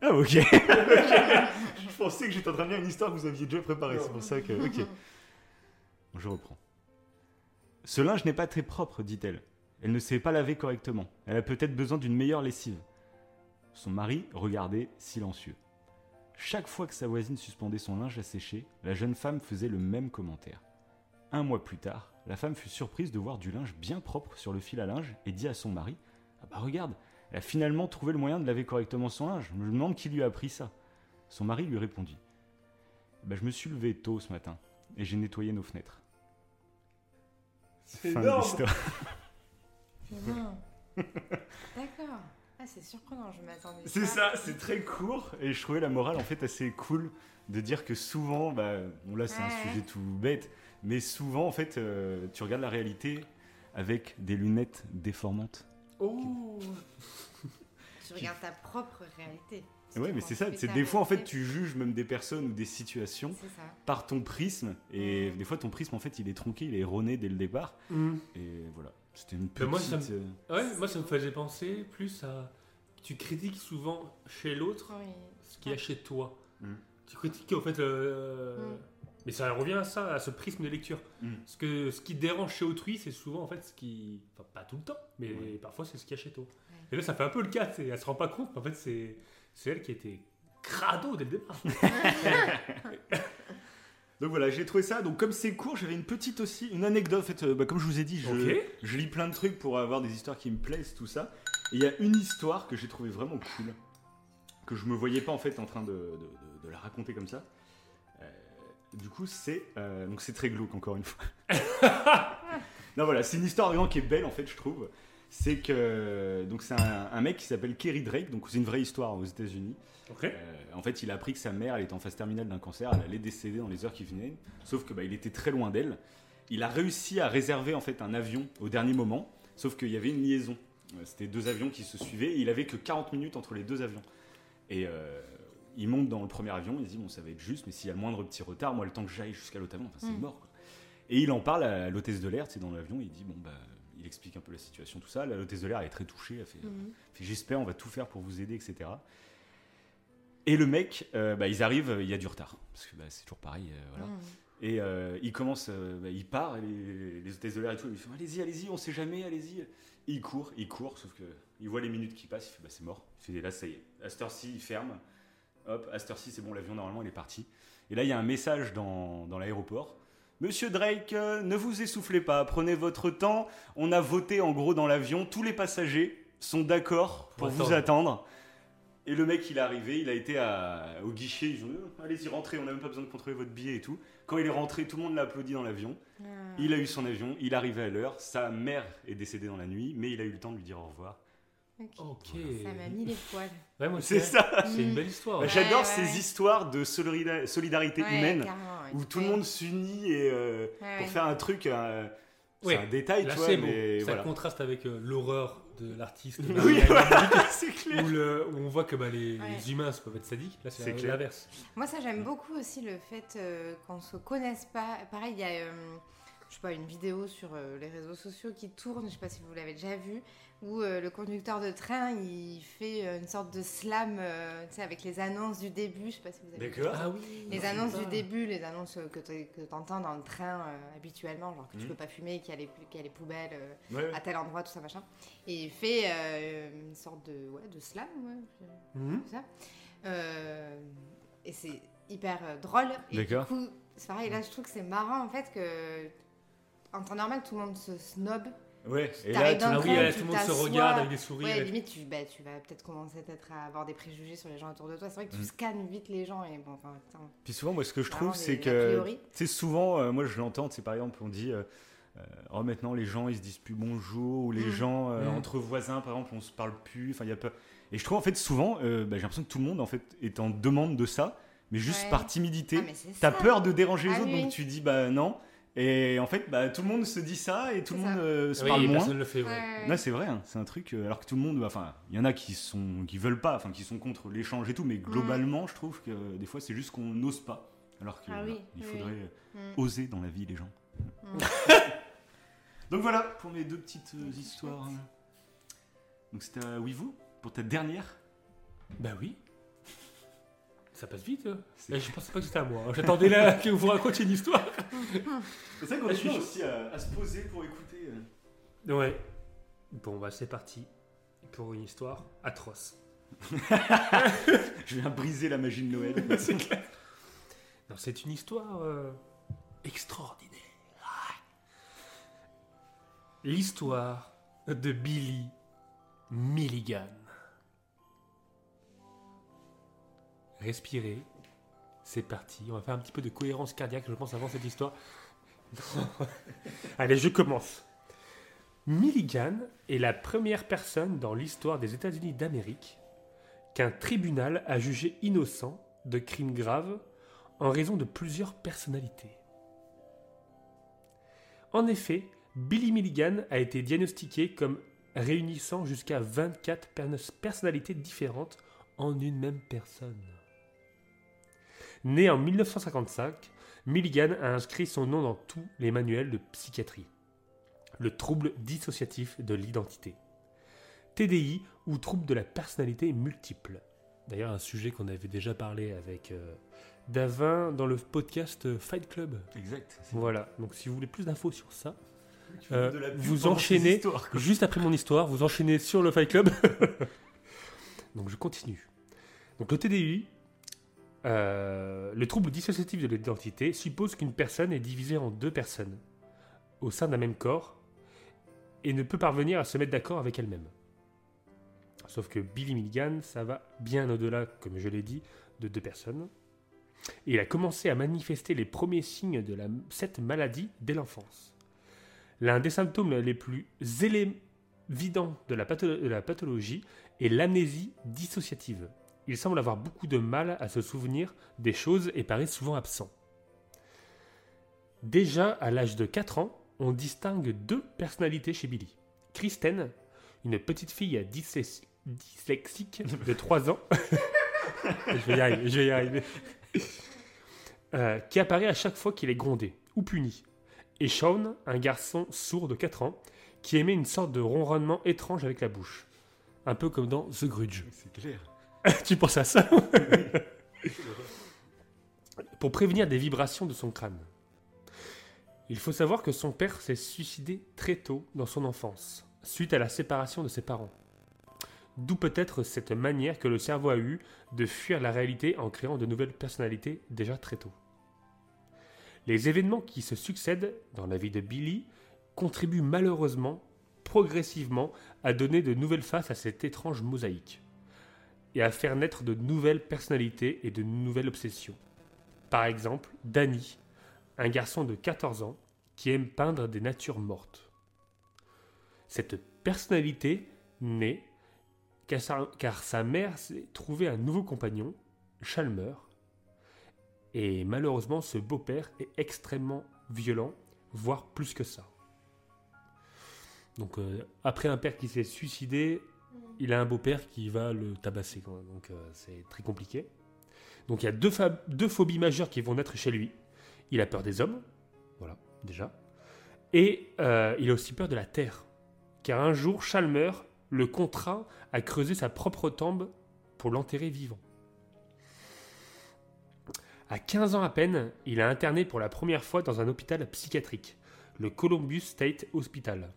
Ah ok. Je pensais que j'étais en train de lire une histoire que vous aviez déjà préparée. C'est pour ça que. Ok. Bon, je reprends. Ce linge n'est pas très propre, dit-elle. Elle ne sait pas laver correctement. Elle a peut-être besoin d'une meilleure lessive. Son mari regardait silencieux. Chaque fois que sa voisine suspendait son linge à sécher, la jeune femme faisait le même commentaire. Un mois plus tard, la femme fut surprise de voir du linge bien propre sur le fil à linge et dit à son mari Ah bah regarde, elle a finalement trouvé le moyen de laver correctement son linge. Je me demande qui lui a appris ça. Son mari lui répondit bah, Je me suis levé tôt ce matin et j'ai nettoyé nos fenêtres. C'est Fin de énorme. D'accord. Ah, c'est surprenant, je m'attendais. C'est ça, c'est très court et je trouvais la morale en fait assez cool de dire que souvent, bah, bon là c'est un sujet tout bête, mais souvent en fait euh, tu regardes la réalité avec des lunettes déformantes. Oh Tu regardes ta propre réalité. Ouais, mais c'est ça, c'est des fois en fait tu juges même des personnes ou des situations par ton prisme et Mm. des fois ton prisme en fait il est tronqué, il est erroné dès le départ Hmm. et voilà, c'était une Mais petite. moi, ça me- euh, Ouais, moi ça me faisait penser plus à. Tu critiques souvent chez l'autre Oui. ce qu'il y a chez toi. Mm. Tu critiques en fait. euh, Mm. Mais ça revient à ça, à ce prisme de lecture. Mm. Parce que ce qui dérange chez autrui, c'est souvent en fait ce qui. Enfin, pas tout le temps, mais Ouais. parfois c'est ce qu'il y a chez toi. Et là, ça fait un peu le cas, elle se rend pas compte, mais en fait, c'est c'est elle qui était crado dès le départ. Donc voilà, j'ai trouvé ça. Donc comme c'est court, j'avais une petite aussi, une anecdote. En fait, euh, bah, comme je vous ai dit, je, je lis plein de trucs pour avoir des histoires qui me plaisent, tout ça. Et il y a une histoire que j'ai trouvé vraiment cool, que je me voyais pas en fait en train de, de- de- de la raconter comme ça. Du coup, c'est euh, donc c'est très glauque encore une fois. non voilà, c'est une histoire vraiment qui est belle en fait, je trouve. c'est que donc c'est un, un mec qui s'appelle Kerry Drake, donc c'est une vraie histoire aux États-Unis. Ok. Euh, en fait, il a appris que sa mère, elle était en phase terminale d'un cancer, elle allait décéder dans les heures qui venaient. Sauf que bah, il était très loin d'elle. Il a réussi à réserver en fait un avion au dernier moment. Sauf qu'il y avait une liaison. Euh, C'était deux avions qui se suivaient. Et il avait que 40 minutes entre les deux avions. Et euh, il monte dans le premier avion. Il se dit bon, ça va être juste, mais s'il y a le moindre petit retard, moi, le temps que j'aille jusqu'à l'autre avion, enfin, c'est Mm. mort. quoi. Et il en parle à l'hôtesse de l'air, c'est dans l'avion. Il dit bon bah, il explique un peu la situation, tout ça. La l'hôtesse de l'air est très touchée. Elle fait fait, J'espère, on va tout faire pour vous aider, etc. Et le mec, euh, bah, ils arrivent, il y a du retard. Parce que bah, c'est toujours pareil. euh, voilà. Mhm. Et euh, il commence, euh, bah, il part, et les, les hôtesses de l'air et tout, ils font Allez-y, allez-y, on sait jamais, allez-y. Il court, il court, sauf que il voit les minutes qui passent, il fait Bah, c'est mort. Il fait Là, ça y est. À cette heure-ci, il ferme. Hop, à cette heure-ci, c'est bon, l'avion, normalement, il est parti. Et là, il y a un message dans, dans l'aéroport. Monsieur Drake, euh, ne vous essoufflez pas, prenez votre temps. On a voté en gros dans l'avion, tous les passagers sont d'accord pour Pour vous attendre. attendre. Et le mec, il est arrivé, il a été à- au guichet, ils ont dit Euh, allez-y, rentrez, on n'a même pas besoin de contrôler votre billet et tout. Quand il est rentré, tout le monde l'a applaudi dans l'avion. Ah. Il a eu son avion, il arrivait à l'heure, sa mère est décédée dans la nuit, mais il a eu le temps de lui dire au revoir. Ok. Ça m'a mis les poils. Ouais, C'est ça C'est une belle histoire. Bah, Ouais, J'adore ouais, ces ouais. histoires de solida- solidarité Ouais, humaine où tout le monde s'unit et euh, Ouais, pour ouais. faire un truc, euh, c'est Ouais, un détail, Là, tu vois, mais Ça voilà. contraste avec euh, l'horreur de l'artiste. Oui, Marie-Anne c'est clair. où, le- où on voit que bah, les, Ouais. les humains peuvent être sadiques. Là, C'est l'inverse. Moi, ça, j'aime beaucoup aussi le fait euh, qu'on se connaisse pas. Pareil, il y a, euh, je sais pas, une vidéo sur euh, les réseaux sociaux qui tourne, je sais pas si vous l'avez déjà vu, où euh, le conducteur de train, il fait euh, une sorte de slam, euh, tu sais, avec les annonces du début, je sais pas si vous avez vu. D'accord. Ah oui. Les annonces du début, les annonces que tu entends dans le train euh, habituellement, genre que tu Mhm. peux pas fumer, qu'il y, a les- qu'il y a les poubelles euh, Ouais, ouais. à tel endroit, tout ça, machin. Et il fait euh, une sorte de, ouais, de slam, ouais, c'est ça. Euh, et c'est hyper euh, drôle. Et du D'accord. coup, c'est pareil, là je trouve que c'est marrant en fait que en temps normal tout le monde se snob. Ouais, et là, le oui, tout le monde se regarde avec des sourires. Ouais, et- limite tu, bah, tu vas peut-être commencer peut-être à avoir des préjugés sur les gens autour de toi. C'est vrai que tu Mm. scannes vite les gens et bon, enfin, putain, Puis souvent, moi, ce que je trouve, c'est a que, priori. tu sais, souvent, euh, moi, je l'entends, c'est par exemple, on dit, euh, euh, oh, maintenant, les gens, ils se disent plus bonjour, ou les Mm. gens, euh, Mm. entre voisins, par exemple, on se parle plus, enfin, il y a pas... Et je trouve, en fait, souvent, euh, bah, j'ai l'impression que tout le monde, en fait, est en demande de ça, mais juste Ouais. par timidité. Ah, T'as peur de déranger les Ah autres, oui. donc tu dis, bah non. Et en fait, bah, tout le monde se dit ça, et tout le ça. monde euh, se Oui, parle moins. personne ne le fait. ouais. C'est vrai, hein, c'est un truc. euh, alors que tout le monde, enfin, il y en a qui sont, qui veulent pas, enfin, qui sont contre l'échange et tout, mais globalement, je trouve que euh, des fois, c'est juste qu'on n'ose pas. Alors qu'il Ah oui, oui, faudrait oui. euh, Mm. oser dans la vie, les gens. Mm. Donc voilà pour mes deux petites histoires. Donc c'était à Oui vous pour ta dernière? Bah oui. Ça passe vite. C'est- Eh, je pensais pas que c'était à moi. J'attendais là que vous racontiez une histoire. C'est ça qu'on Ah, est bien aussi à, à se poser pour écouter. euh. Ouais. Bon, bah c'est parti pour une histoire atroce. Je viens briser la magie de Noël. c'est clair. Non, c'est une histoire euh, extraordinaire. L'histoire de Billy Milligan. Respirez. C'est parti. On va faire un petit peu de cohérence cardiaque, je pense, avant cette histoire. Allez, je commence. Milligan est la première personne dans l'histoire des États-Unis d'Amérique qu'un tribunal a jugé innocent de crimes graves en raison de plusieurs personnalités. En effet, Billy Milligan a été diagnostiqué comme réunissant jusqu'à 24 pers- personnalités différentes en une même personne. Né en 1955, Milligan a inscrit son nom dans tous les manuels de psychiatrie. Le trouble dissociatif de l'identité. TDI ou trouble de la personnalité multiple. D'ailleurs, un sujet qu'on avait déjà parlé avec euh, Davin dans le podcast euh, Fight Club. Exact. Voilà, donc si vous voulez plus d'infos sur ça, Euh, vous enchaînez. juste après mon histoire, vous enchaînez sur le Fight Club. donc je continue. Donc le TDI, euh, le trouble dissociatif de l'identité, suppose qu'une personne est divisée en deux personnes au sein d'un même corps et ne peut parvenir à se mettre d'accord avec elle-même. Sauf que Billy Milligan, ça va bien au-delà, comme je l'ai dit, de deux personnes. Il a commencé à manifester les premiers signes de cette maladie dès l'enfance. L'un des symptômes les plus patho- de la pathologie est l'amnésie dissociative. Il semble avoir beaucoup de mal à se souvenir des choses et paraît souvent absent. Déjà à l'âge de 4 ans, on distingue deux personnalités chez Billy. Kristen, une petite fille dyslexi- dyslexique de 3 ans, je vais y arriver, je vais y arriver, Euh, qui apparaît à chaque fois qu'il est grondé ou puni. Et Sean, un garçon sourd de 4 ans, qui émet une sorte de ronronnement étrange avec la bouche. Un peu comme dans The Grudge. tu penses à ça Pour prévenir des vibrations de son crâne. Il faut savoir que son père s'est suicidé très tôt dans son enfance, suite à la séparation de ses parents. D'où peut-être cette manière que le cerveau a eue de fuir la réalité en créant de nouvelles personnalités déjà très tôt. Les événements qui se succèdent dans la vie de Billy contribuent malheureusement, progressivement, à donner de nouvelles faces à cette étrange mosaïque et à faire naître de nouvelles personnalités et de nouvelles obsessions. Par exemple, Danny, un garçon de 14 ans qui aime peindre des natures mortes. Cette personnalité naît car sa, mère s'est trouvé un nouveau compagnon, Chalmer, et malheureusement ce beau-père est extrêmement violent, voire plus que ça. Donc euh, après un père qui s'est suicidé, il a un beau-père qui va le tabasser. Donc euh, c'est très compliqué. Donc il y a deux phobies majeures qui vont naître chez lui. Il a peur des hommes, voilà, déjà. Et euh, il a aussi peur de la terre. Car un jour, Chalmer le contraint à creuser sa propre tombe pour l'enterrer vivant. À 15 ans à peine, il est interné pour la première fois dans un hôpital psychiatrique, le Columbus State Hospital,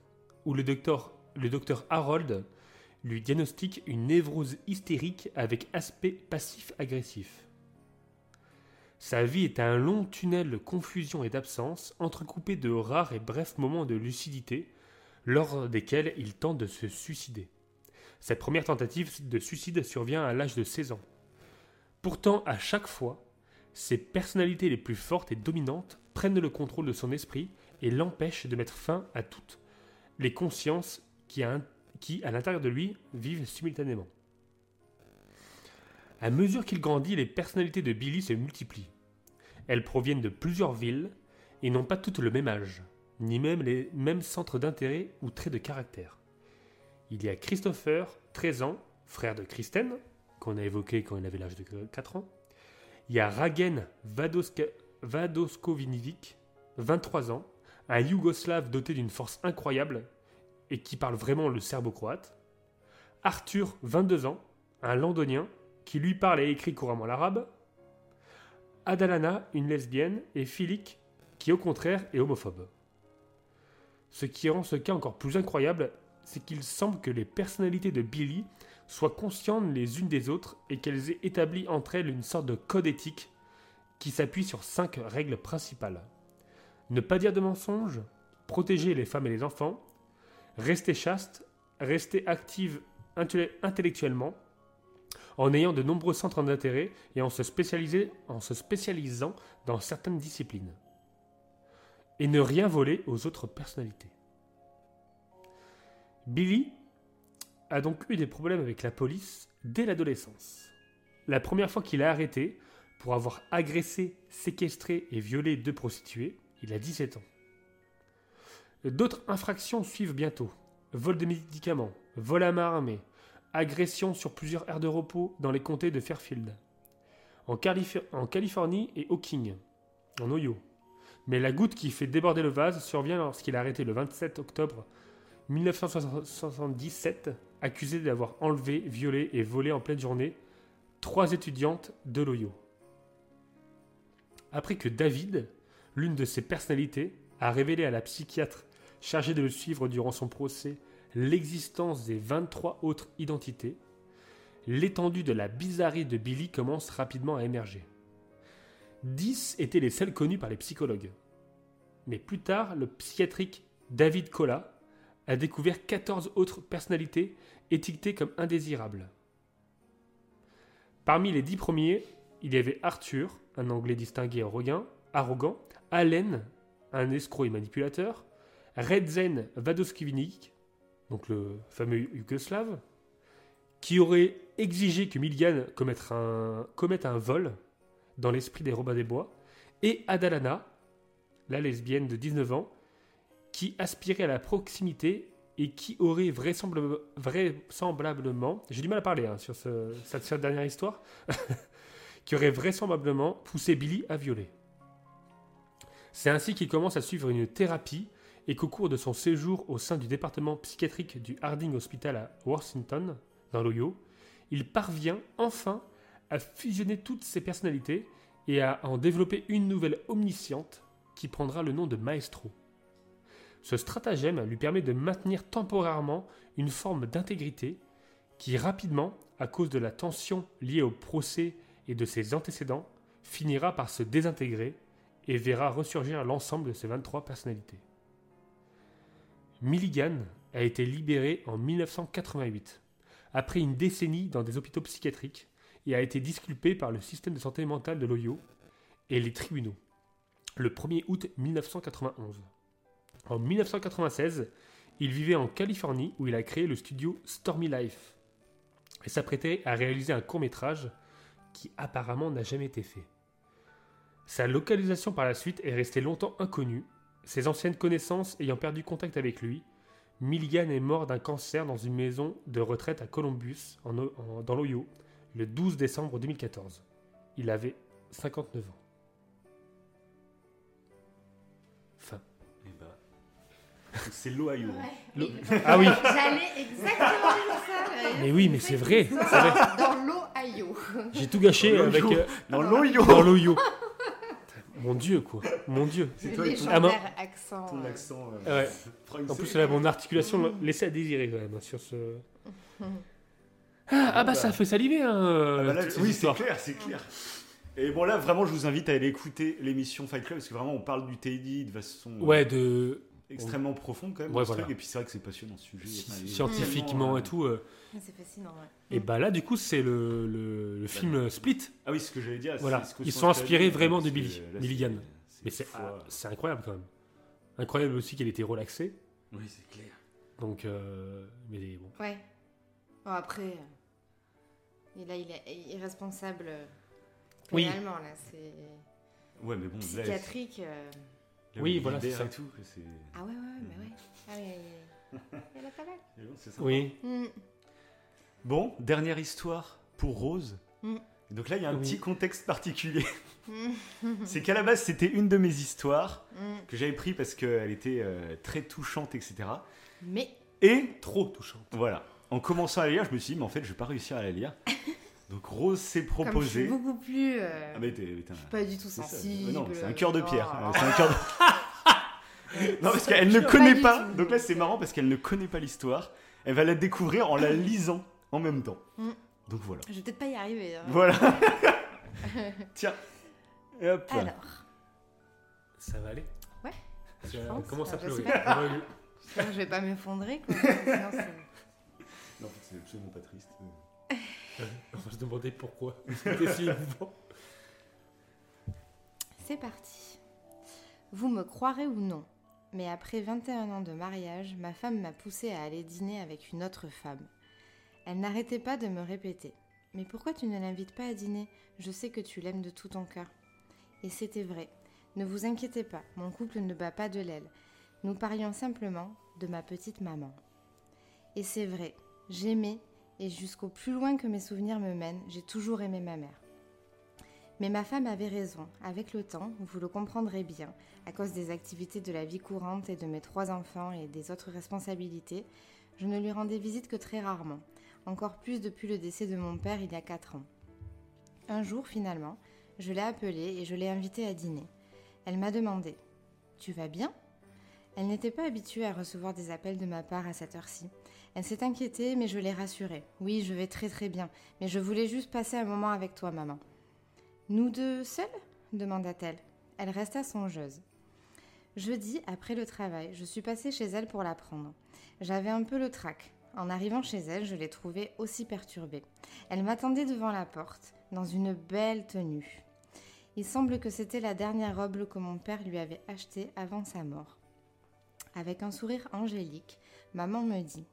où le docteur, le docteur Harold lui diagnostique une névrose hystérique avec aspect passif-agressif. Sa vie est un long tunnel de confusion et d'absence, entrecoupé de rares et brefs moments de lucidité, lors desquels il tente de se suicider. Sa première tentative de suicide survient à l'âge de 16 ans. Pourtant, à chaque fois, ses personnalités les plus fortes et dominantes prennent le contrôle de son esprit et l'empêchent de mettre fin à toutes les consciences qui, à, qui, à l'intérieur de lui, vivent simultanément. À mesure qu'il grandit, les personnalités de Billy se multiplient. Elles proviennent de plusieurs villes et n'ont pas toutes le même âge, ni même les mêmes centres d'intérêt ou traits de caractère. Il y a Christopher, 13 ans, frère de Kristen, qu'on a évoqué quand il avait l'âge de 4 ans. Il y a Ragen Vadoska- Vadoskovinovic, 23 ans, un Yougoslave doté d'une force incroyable et qui parle vraiment le serbo-croate. Arthur, 22 ans, un londonien qui lui parle et écrit couramment l'arabe. Adalana, une lesbienne, et Filik, qui au contraire est homophobe. Ce qui rend ce cas encore plus incroyable, c'est qu'il semble que les personnalités de Billy soient conscientes les unes des autres et qu'elles aient établi entre elles une sorte de code éthique qui s'appuie sur cinq règles principales. Ne pas dire de mensonges, protéger les femmes et les enfants, rester chaste, rester active intellectuellement, en ayant de nombreux centres d'intérêt et en se, en se spécialisant dans certaines disciplines. Et ne rien voler aux autres personnalités. Billy a donc eu des problèmes avec la police dès l'adolescence. La première fois qu'il a arrêté pour avoir agressé, séquestré et violé deux prostituées, il a 17 ans. D'autres infractions suivent bientôt. Vol de médicaments, vol à main armée, agression sur plusieurs aires de repos dans les comtés de Fairfield, en, Calif- en Californie et Hawking, en Ohio. Mais la goutte qui fait déborder le vase survient lorsqu'il est arrêté le 27 octobre 1977, accusé d'avoir enlevé, violé et volé en pleine journée trois étudiantes de l'Ohio. Après que David, l'une de ses personnalités, a révélé à la psychiatre chargée de le suivre durant son procès l'existence des 23 autres identités, l'étendue de la bizarrerie de Billy commence rapidement à émerger. 10 étaient les seules connues par les psychologues. Mais plus tard, le psychiatrique David Colla a découvert 14 autres personnalités étiquetées comme indésirables. Parmi les 10 premiers, il y avait Arthur, un anglais distingué et arrogant Allen, un escroc et manipulateur, Redzen Vadoskivnik, donc le fameux Yougoslave, qui aurait exigé que Milligan commette un, vol dans l'esprit des Robins des Bois, et Adalana, la lesbienne de 19 ans, qui aspirait à la proximité et qui aurait vraisemblable- vraisemblablement, j'ai du mal à parler hein, sur ce- cette, cette dernière histoire, qui aurait vraisemblablement poussé Billy à violer. C'est ainsi qu'il commence à suivre une thérapie et qu'au cours de son séjour au sein du département psychiatrique du Harding Hospital à Washington, dans l'Ohio, il parvient enfin à fusionner toutes ses personnalités et à en développer une nouvelle omnisciente qui prendra le nom de Maestro. Ce stratagème lui permet de maintenir temporairement une forme d'intégrité qui rapidement, à cause de la tension liée au procès et de ses antécédents, finira par se désintégrer et verra ressurgir l'ensemble de ses 23 personnalités. Milligan a été libéré en 1988, après une décennie dans des hôpitaux psychiatriques, et a été disculpé par le système de santé mentale de l'Ohio et les tribunaux, le 1er août 1991. En 1996, il vivait en Californie où il a créé le studio Stormy Life et s'apprêtait à réaliser un court métrage qui apparemment n'a jamais été fait. Sa localisation par la suite est restée longtemps inconnue, ses anciennes connaissances ayant perdu contact avec lui. Milligan est mort d'un cancer dans une maison de retraite à Columbus, en O- en- dans l'Ohio, le 12 décembre 2014. Il avait 59 ans. Fin. Eh ben, c'est l'Ohio. Ouais. Ah oui, J'allais exactement dire ça. mais oui, mais c'est vrai. Dans l'Ohio. J'ai tout gâché Dans avec euh, Dans l'Ohio. dans l'Ohio. Mon Dieu, quoi. Mon Dieu. C'est toi et ton, Ah, moi- Légendaire accent. ton euh, accent. euh, Ouais. français. En plus, là, mon articulation laissait à désirer quand même hein, sur ce. Ah, ah bah ça fait saliver, hein. Ah bah là, ces oui, c'est clair, c'est clair. Et bon, là, vraiment, je vous invite à aller écouter l'émission Fight Club parce que vraiment, on parle du Teddy de façon euh, Ouais, de extrêmement profonde quand même. Ouais, ce voilà. truc. Et puis, c'est vrai que c'est passionnant ce sujet. Enfin, scientifiquement et euh, tout. euh. C'est fascinant, ouais. Et bah là, du coup, c'est le, le, le film Split. Ah oui, ce que j'allais dire. Voilà. ce que Ils sont inspirés vraiment de Billy- là, Milligan. Mais c'est ah, euh. c'est incroyable quand même. Incroyable aussi qu'elle était relaxée. Oui, c'est clair. Donc, euh, mais bon. Ouais. Bon, après, euh, et là, il est irresponsable euh, Oui. pénalement, là. C'est Ouais, mais bon, psychiatrique. euh, là, Oui, il voilà, libère c'est ça. et tout, que c'est. Ah ouais, ouais, ouais, mais ouais. Ah oui, elle a pas mal. Bon, c'est sympa. Oui. Mm. Bon, dernière histoire pour Rose. Mm. Et Donc là, il y a un Oui. petit contexte particulier. Mm. C'est qu'à la base, c'était une de mes histoires Mm. que j'avais pris parce qu'elle était euh, très touchante, etc. Mais Et Trop touchant. voilà, en commençant à la lire, je me suis dit, mais en fait, je vais pas réussir à la lire. Donc Rose s'est comme je suis proposée. beaucoup plus. euh, Ah, mais t'es- t'es un- pas du tout ça. sensible. Non, c'est un cœur de pierre. Oh. Euh, C'est un cœur de- non, parce qu'elle ne connaît pas. tout. Donc là, c'est marrant parce qu'elle ne connaît pas l'histoire. Elle va la découvrir en la lisant en même temps. Mm. Donc voilà. Je vais peut-être pas y arriver. hein. Voilà. Tiens. Et hop. Alors, Ça va aller? Ouais, Ça pense. Je sais pleurer. je vais pas m'effondrer. quoi. Sinon, Non, c'est absolument pas triste. On va se demander pourquoi. C'est parti. Vous me croirez ou non, mais après 21 ans de mariage, ma femme m'a poussé à aller dîner avec une autre femme. Elle n'arrêtait pas de me répéter Mais pourquoi tu ne l'invites pas à dîner? Je sais que tu l'aimes de tout ton cœur. Et c'était vrai. Ne vous inquiétez pas, mon couple ne bat pas de l'aile. Nous parlions simplement de ma petite maman. Et c'est vrai, j'aimais, et jusqu'au plus loin que mes souvenirs me mènent, j'ai toujours aimé ma mère. Mais ma femme avait raison. Avec le temps, vous le comprendrez bien, à cause des activités de la vie courante et de mes trois enfants et des autres responsabilités, je ne lui rendais visite que très rarement, encore plus depuis le décès de mon père il y a quatre ans. Un jour, finalement, je l'ai appelée et je l'ai invitée à dîner. Elle m'a demandé Tu vas bien? Elle n'était pas habituée à recevoir des appels de ma part à cette heure-ci. Elle s'est inquiétée, mais je l'ai rassurée. Oui, je vais très très bien, mais je voulais juste passer un moment avec toi, maman. Nous deux seuls demanda-t-elle. Elle resta songeuse. Jeudi, après le travail, je suis passée chez elle pour la prendre. J'avais un peu le trac. En arrivant chez elle, je l'ai trouvée aussi perturbée. Elle m'attendait devant la porte, dans une belle tenue. Il semble que c'était la dernière robe que mon père lui avait achetée avant sa mort. Avec un sourire angélique, maman me dit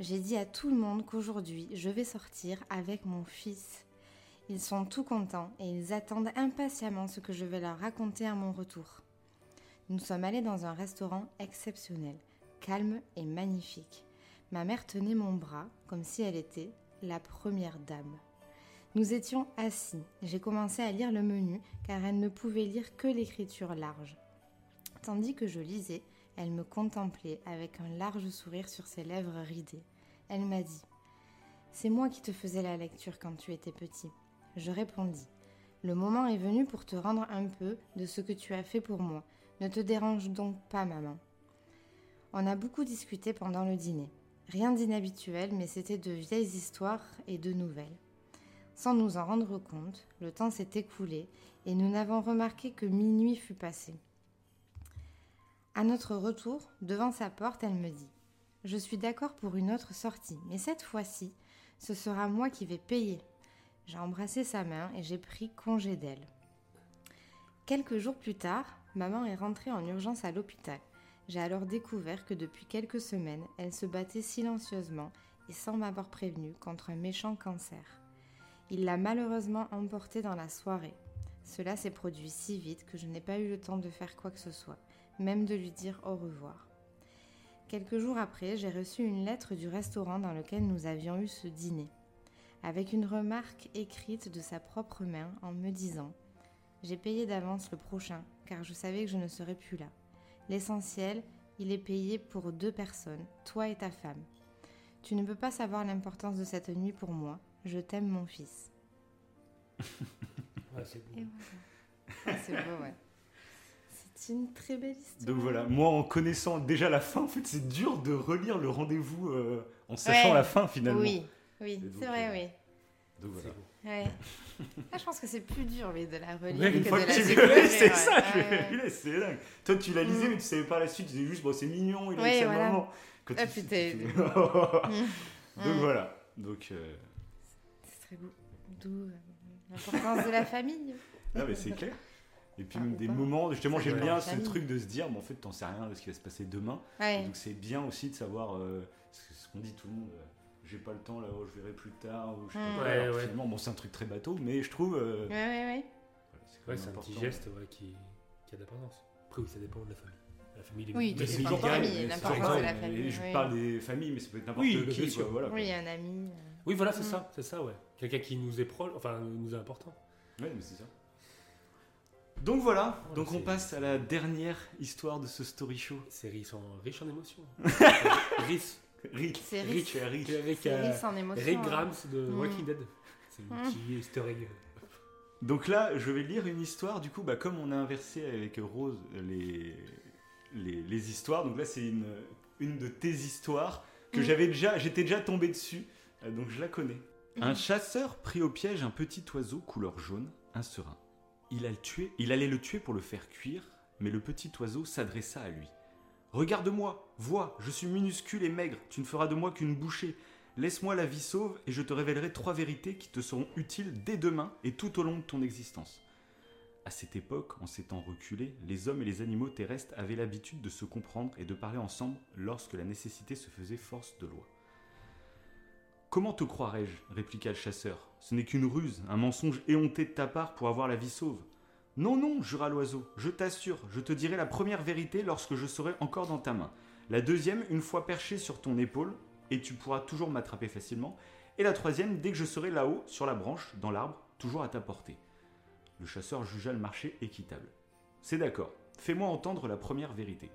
J'ai dit à tout le monde qu'aujourd'hui je vais sortir avec mon fils. Ils sont tout contents et ils attendent impatiemment ce que je vais leur raconter à mon retour. Nous sommes allés dans un restaurant exceptionnel, calme et magnifique. Ma mère tenait mon bras comme si elle était la première dame. Nous étions assis. J'ai commencé à lire le menu car elle ne pouvait lire que l'écriture large. Tandis que je lisais, elle me contemplait avec un large sourire sur ses lèvres ridées. Elle m'a dit C'est moi qui te faisais la lecture quand tu étais petit. Je répondis Le moment est venu pour te rendre un peu de ce que tu as fait pour moi. Ne te dérange donc pas, maman. On a beaucoup discuté pendant le dîner. Rien d'inhabituel, mais c'était de vieilles histoires et de nouvelles. Sans nous en rendre compte, le temps s'est écoulé et nous n'avons remarqué que minuit fut passé. À notre retour, devant sa porte, elle me dit Je suis d'accord pour une autre sortie, mais cette fois-ci, ce sera moi qui vais payer. J'ai embrassé sa main et j'ai pris congé d'elle. Quelques jours plus tard, maman est rentrée en urgence à l'hôpital. J'ai alors découvert que depuis quelques semaines, elle se battait silencieusement et sans m'avoir prévenu contre un méchant cancer. Il l'a malheureusement emporté dans la soirée. Cela s'est produit si vite que je n'ai pas eu le temps de faire quoi que ce soit, même de lui dire au revoir. Quelques jours après, j'ai reçu une lettre du restaurant dans lequel nous avions eu ce dîner, avec une remarque écrite de sa propre main en me disant J'ai payé d'avance le prochain, car je savais que je ne serais plus là. L'essentiel, il est payé pour deux personnes, toi et ta femme. Tu ne peux pas savoir l'importance de cette nuit pour moi, je t'aime, mon fils. Ouais, c'est beau. Ah, c'est beau, ouais. C'est une très belle histoire. Donc voilà, moi en connaissant déjà la fin, en fait c'est dur de relire le rendez-vous euh, en sachant Ouais. la fin finalement. Oui, oui, c'est vrai, euh, oui. Donc voilà. Ouais. Ah, je pense que c'est plus dur, de la relire Ouais, que Une fois de que la tu l'as, c'est ça, c'est dingue. Toi tu l'as lisé Mm. mais tu savais pas la suite, tu disais juste bon c'est mignon, il a sa voilà. maman. Quand Ah, tu- putain. tu-. Donc Mm. voilà. Donc euh, C'est très beau. D'où l'importance de la famille. ah mais c'est clair. Et puis Ah, même des pas. moments, justement j'aime bien ce truc de se dire, mais en fait t'en sais rien de ce qui va se passer demain. Ouais. Donc c'est bien aussi de savoir euh, ce qu'on dit tout le monde. euh, j'ai pas le temps là, oh, je verrai plus tard. Ou je sais pas Mm. quoi. Ouais, Alors, ouais. Finalement, bon, c'est un truc très bateau, mais je trouve. euh, Ouais, ouais, c'est un petit important. geste ouais, qui, qui a de l'importance. Après, oui, ça dépend de la famille. La famille, Oui, les tout familles dépend de la gagnent, famille, l'importance de la Et famille, Je oui. parle des familles, mais ça peut être n'importe Oui, qui. quoi, voilà, Oui, un ami. euh, Oui, voilà, c'est Mm. ça, c'est ça, ouais. Quelqu'un qui nous est proche, enfin, nous est important. Ouais, mais c'est ça. Donc voilà, Ouais, donc on passe à la dernière histoire de ce story show. Ces riches sont riches en émotions. riches. Rick, C'est Rick, Rick. tu es Rick. Euh, en émotion. Rick hein. Grams de Mm. Walking Dead. C'est une Mm. petite easter egg. Donc là, je vais lire une histoire. Du coup, bah, comme on a inversé avec Rose les, les, les histoires, donc là, c'est une, une de tes histoires que Mhm. j'avais déjà, j'étais déjà tombé dessus, euh, donc je la connais. Mhm. Un chasseur prit au piège un petit oiseau couleur jaune, un serin. Il, allait le tuer pour le faire cuire, mais le petit oiseau s'adressa à lui. Regarde-moi, vois, je suis minuscule et maigre, tu ne feras de moi qu'une bouchée. Laisse-moi la vie sauve et je te révélerai trois vérités qui te seront utiles dès demain et tout au long de ton existence. À cette époque, en s'étant reculés, les hommes et les animaux terrestres avaient l'habitude de se comprendre et de parler ensemble lorsque la nécessité se faisait force de loi. Comment te croirais-je? répliqua le chasseur. Ce n'est qu'une ruse, un mensonge éhonté de ta part pour avoir la vie sauve. Non, non, jura l'oiseau, je t'assure, je te dirai la première vérité lorsque je serai encore dans ta main. La deuxième, une fois perché sur ton épaule, et tu pourras toujours m'attraper facilement. Et la troisième, dès que je serai là-haut, sur la branche, dans l'arbre, toujours à ta portée. Le chasseur jugea le marché équitable. C'est d'accord, fais-moi entendre la première vérité.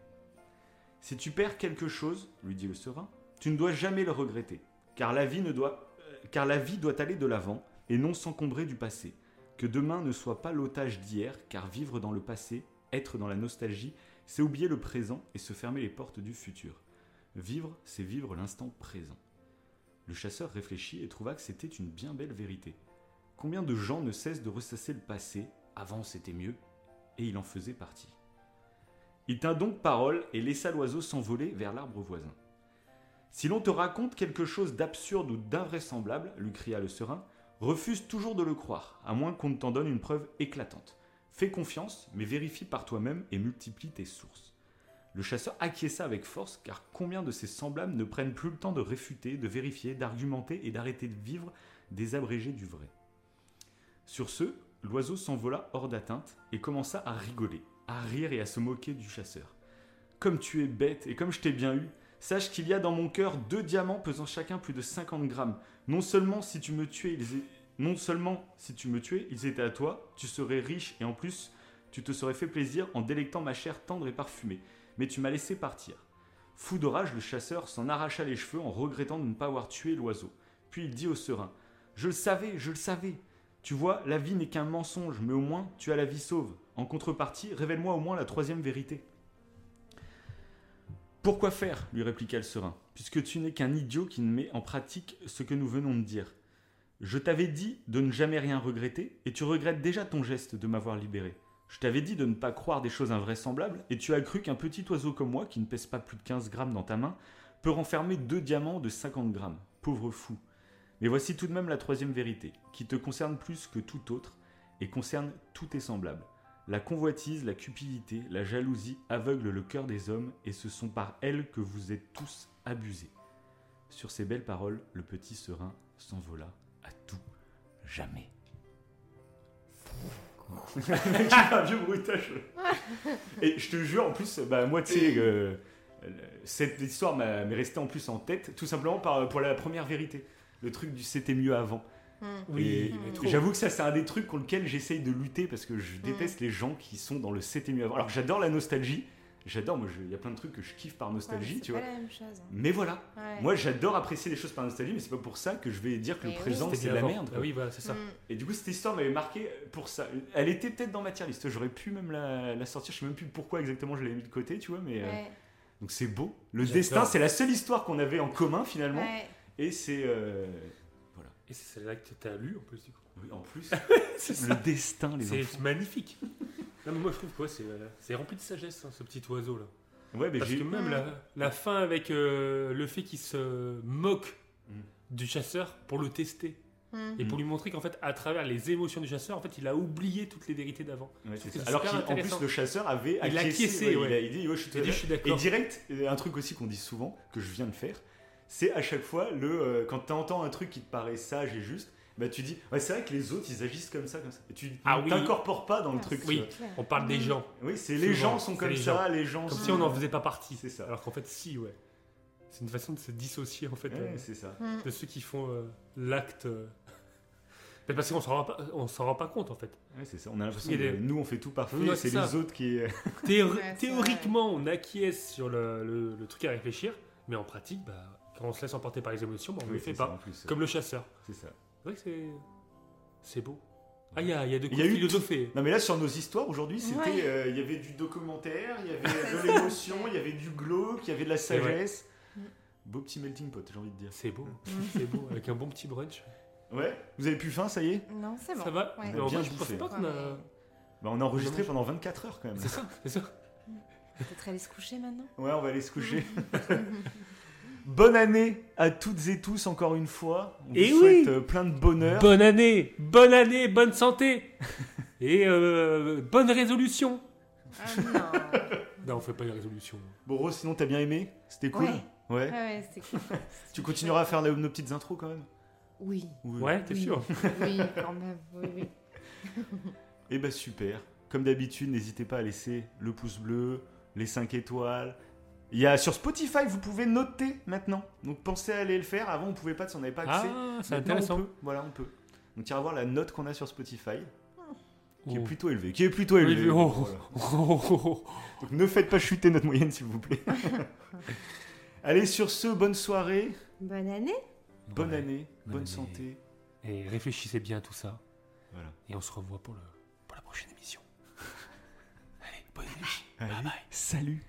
Si tu perds quelque chose, lui dit le serin, tu ne dois jamais le regretter, car la vie, ne doit, car la vie doit aller de l'avant et non s'encombrer du passé. Que demain ne soit pas l'otage d'hier, car vivre dans le passé, être dans la nostalgie, c'est oublier le présent et se fermer les portes du futur. Vivre, c'est vivre l'instant présent. Le chasseur réfléchit et trouva que c'était une bien belle vérité. Combien de gens ne cessent de ressasser le passé, avant c'était mieux, et il en faisait partie. Il tint donc parole et laissa l'oiseau s'envoler vers l'arbre voisin. Si l'on te raconte quelque chose d'absurde ou d'invraisemblable, lui cria le serin, refuse toujours de le croire, à moins qu'on ne t'en donne une preuve éclatante. Fais confiance, mais vérifie par toi-même et multiplie tes sources. Le chasseur acquiesça avec force, car combien de ses semblables ne prennent plus le temps de réfuter, de vérifier, d'argumenter et d'arrêter de vivre des abrégés du vrai Sur ce, l'oiseau s'envola hors d'atteinte et commença à rigoler, à rire et à se moquer du chasseur. Comme tu es bête et comme je t'ai bien eu, sache qu'il y a dans mon cœur deux diamants pesant chacun plus de 50 grammes. Non seulement si tu me tuais, ils, étaient à toi, tu serais riche et en plus, tu te serais fait plaisir en délectant ma chair tendre et parfumée. Mais tu m'as laissé partir. Fou de rage, le chasseur s'en arracha les cheveux en regrettant de ne pas avoir tué l'oiseau. Puis il dit au serein Je le savais, je le savais. Tu vois, la vie n'est qu'un mensonge, mais au moins tu as la vie sauve. En contrepartie, révèle-moi au moins la troisième vérité. Pourquoi faire lui répliqua le serein, puisque tu n'es qu'un idiot qui ne met en pratique ce que nous venons de dire. Je t'avais dit de ne jamais rien regretter, et tu regrettes déjà ton geste de m'avoir libéré. Je t'avais dit de ne pas croire des choses invraisemblables, et tu as cru qu'un petit oiseau comme moi, qui ne pèse pas plus de 15 grammes dans ta main, peut renfermer deux diamants de 50 grammes. Pauvre fou. Mais voici tout de même la troisième vérité, qui te concerne plus que tout autre, et concerne tous tes semblables. La convoitise, la cupidité, la jalousie aveuglent le cœur des hommes, et ce sont par elles que vous êtes tous abusés. Sur ces belles paroles, le petit serein s'envola à tout jamais. un vieux. Et je te jure, en plus, bah, moi, euh, cette histoire m'est restée en plus en tête, tout simplement par, pour la première vérité. Le truc du c'était mieux avant. Hmm. Oui. J'avoue que ça, c'est un des trucs contre lesquels j'essaye de lutter parce que je déteste les gens qui sont dans le c'était mieux avant. Alors j'adore la nostalgie, j'adore, moi, je- il y a plein de trucs que je kiffe par nostalgie, Ouais, tu c'est vois. pas la même chose. Mais voilà, Ouais. moi j'adore apprécier les choses par nostalgie, mais c'est pas pour ça que je vais dire que Mais le oui. présent c'est de la avant. merde. Ah oui, voilà, c'est ça. Hmm. Et du coup, cette histoire m'avait marqué pour ça. Elle était peut-être dans ma tier list, j'aurais pu même la, la sortir, je sais même plus pourquoi exactement je l'avais mis de côté, tu vois, mais. euh, donc c'est beau. Le destin, c'est la seule histoire qu'on avait en commun finalement, Ouais. et c'est. euh, Et c'est celle-là que tu as lu en plus, du coup. oui, en plus, C'est le destin, les C'est enfants. magnifique. Non, mais moi je trouve que ouais, c'est euh, c'est rempli de sagesse, hein, ce petit oiseau là. Ouais, mais Parce j'ai. que même la, la fin avec euh, le fait qu'il se moque Mm. du chasseur pour le tester Hmm. et pour Mm. lui montrer qu'en fait, à travers les émotions du chasseur, en fait, il a oublié toutes les vérités d'avant. Ouais, c'est C'est ça. Alors qu'en plus, le chasseur avait Il a acquiescé. acquiescé, ouais, ouais. Il, a, il dit, ouais, je suis dit, je suis Et d'accord. direct, euh, un truc aussi qu'on dit souvent, que je viens de faire, c'est à chaque fois, le, euh, quand tu entends un truc qui te paraît sage et juste, bah tu dis, ouais, c'est vrai que les autres, ils agissent comme ça, comme ça. Et tu Ah oui. t'incorpores pas dans le Ah, truc. Oui. On parle des Hmm. gens, Oui, c'est les gens sont comme les ça, les gens comme sont... si on n'en faisait pas partie. C'est ça. Alors qu'en fait, si, ouais. C'est une façon de se dissocier en fait Ouais, euh, c'est ça. Hmm. de ceux qui font euh, l'acte. euh. Parce qu'on s'en rend pas, on s'en rend pas compte en fait. Ouais, c'est ça. On a l'impression que des- nous, on fait tout parfait, Ouais, c'est les autres qui... Ouais, théoriquement, on acquiesce sur le, le- le truc à réfléchir, mais en pratique, bah, quand on se laisse emporter par les émotions, bah, on ne Oui, le fait ça, pas. plus. Comme le chasseur. C'est ça. C'est vrai que c'est. C'est beau. Ah, il y a, il y a de Il y quoi a eu philosopher. Non mais là sur nos histoires aujourd'hui c'était Ouais. euh, il y avait du documentaire, il y avait de l'émotion, il y avait du glauque, il y avait de la sagesse. Mm. Beau petit melting pot j'ai envie de dire. C'est beau. Hmm. C'est beau. Avec un bon petit brunch. Ouais, vous avez plus faim ça y est? Non, c'est bon. Ça va? Ouais. Mais en Bien je bouffé. pas Ouais, a. Bah, on a enregistré pendant 24 heures quand même. C'est ça, c'est ça. Peut-être aller se coucher maintenant? Ouais, on va aller se coucher. Bonne année à toutes et tous encore une fois. On Et vous oui. souhaite euh, plein de bonheur. Bonne année Bonne année, bonne santé Et euh, bonne résolution Ah non. Non, on fait pas les résolutions. Bon Rose, sinon t'as bien aimé? C'était cool? Ouais. Ouais. Cool. Tu continueras à faire nos nos petites intros quand même? Oui, Oui. Ouais, t'es Oui. sûr? Oui, quand même. Oui, oui. Eh ben super. Comme d'habitude, n'hésitez pas à laisser le pouce bleu, les 5 étoiles. Il y a sur Spotify, vous pouvez noter maintenant. Donc pensez à aller le faire. Avant, on pouvait pas, si on n'avait pas accès. Ah, c'est Maintenant, intéressant. On peut. Voilà, on peut. Donc, à voir la note qu'on a sur Spotify, qui est Oh. plutôt élevée. Qui est plutôt élevée. oh. Voilà. Oh, oh, oh. Donc ne faites pas chuter notre moyenne, s'il vous plaît. Allez, sur ce, bonne soirée, Bonne année. bonne Ouais. année, bonne bonne année. santé. Et réfléchissez bien à tout ça. Voilà. Et on se revoit pour, le, pour la prochaine émission. Allez, bonne nuit. Allez, Bye bye. salut.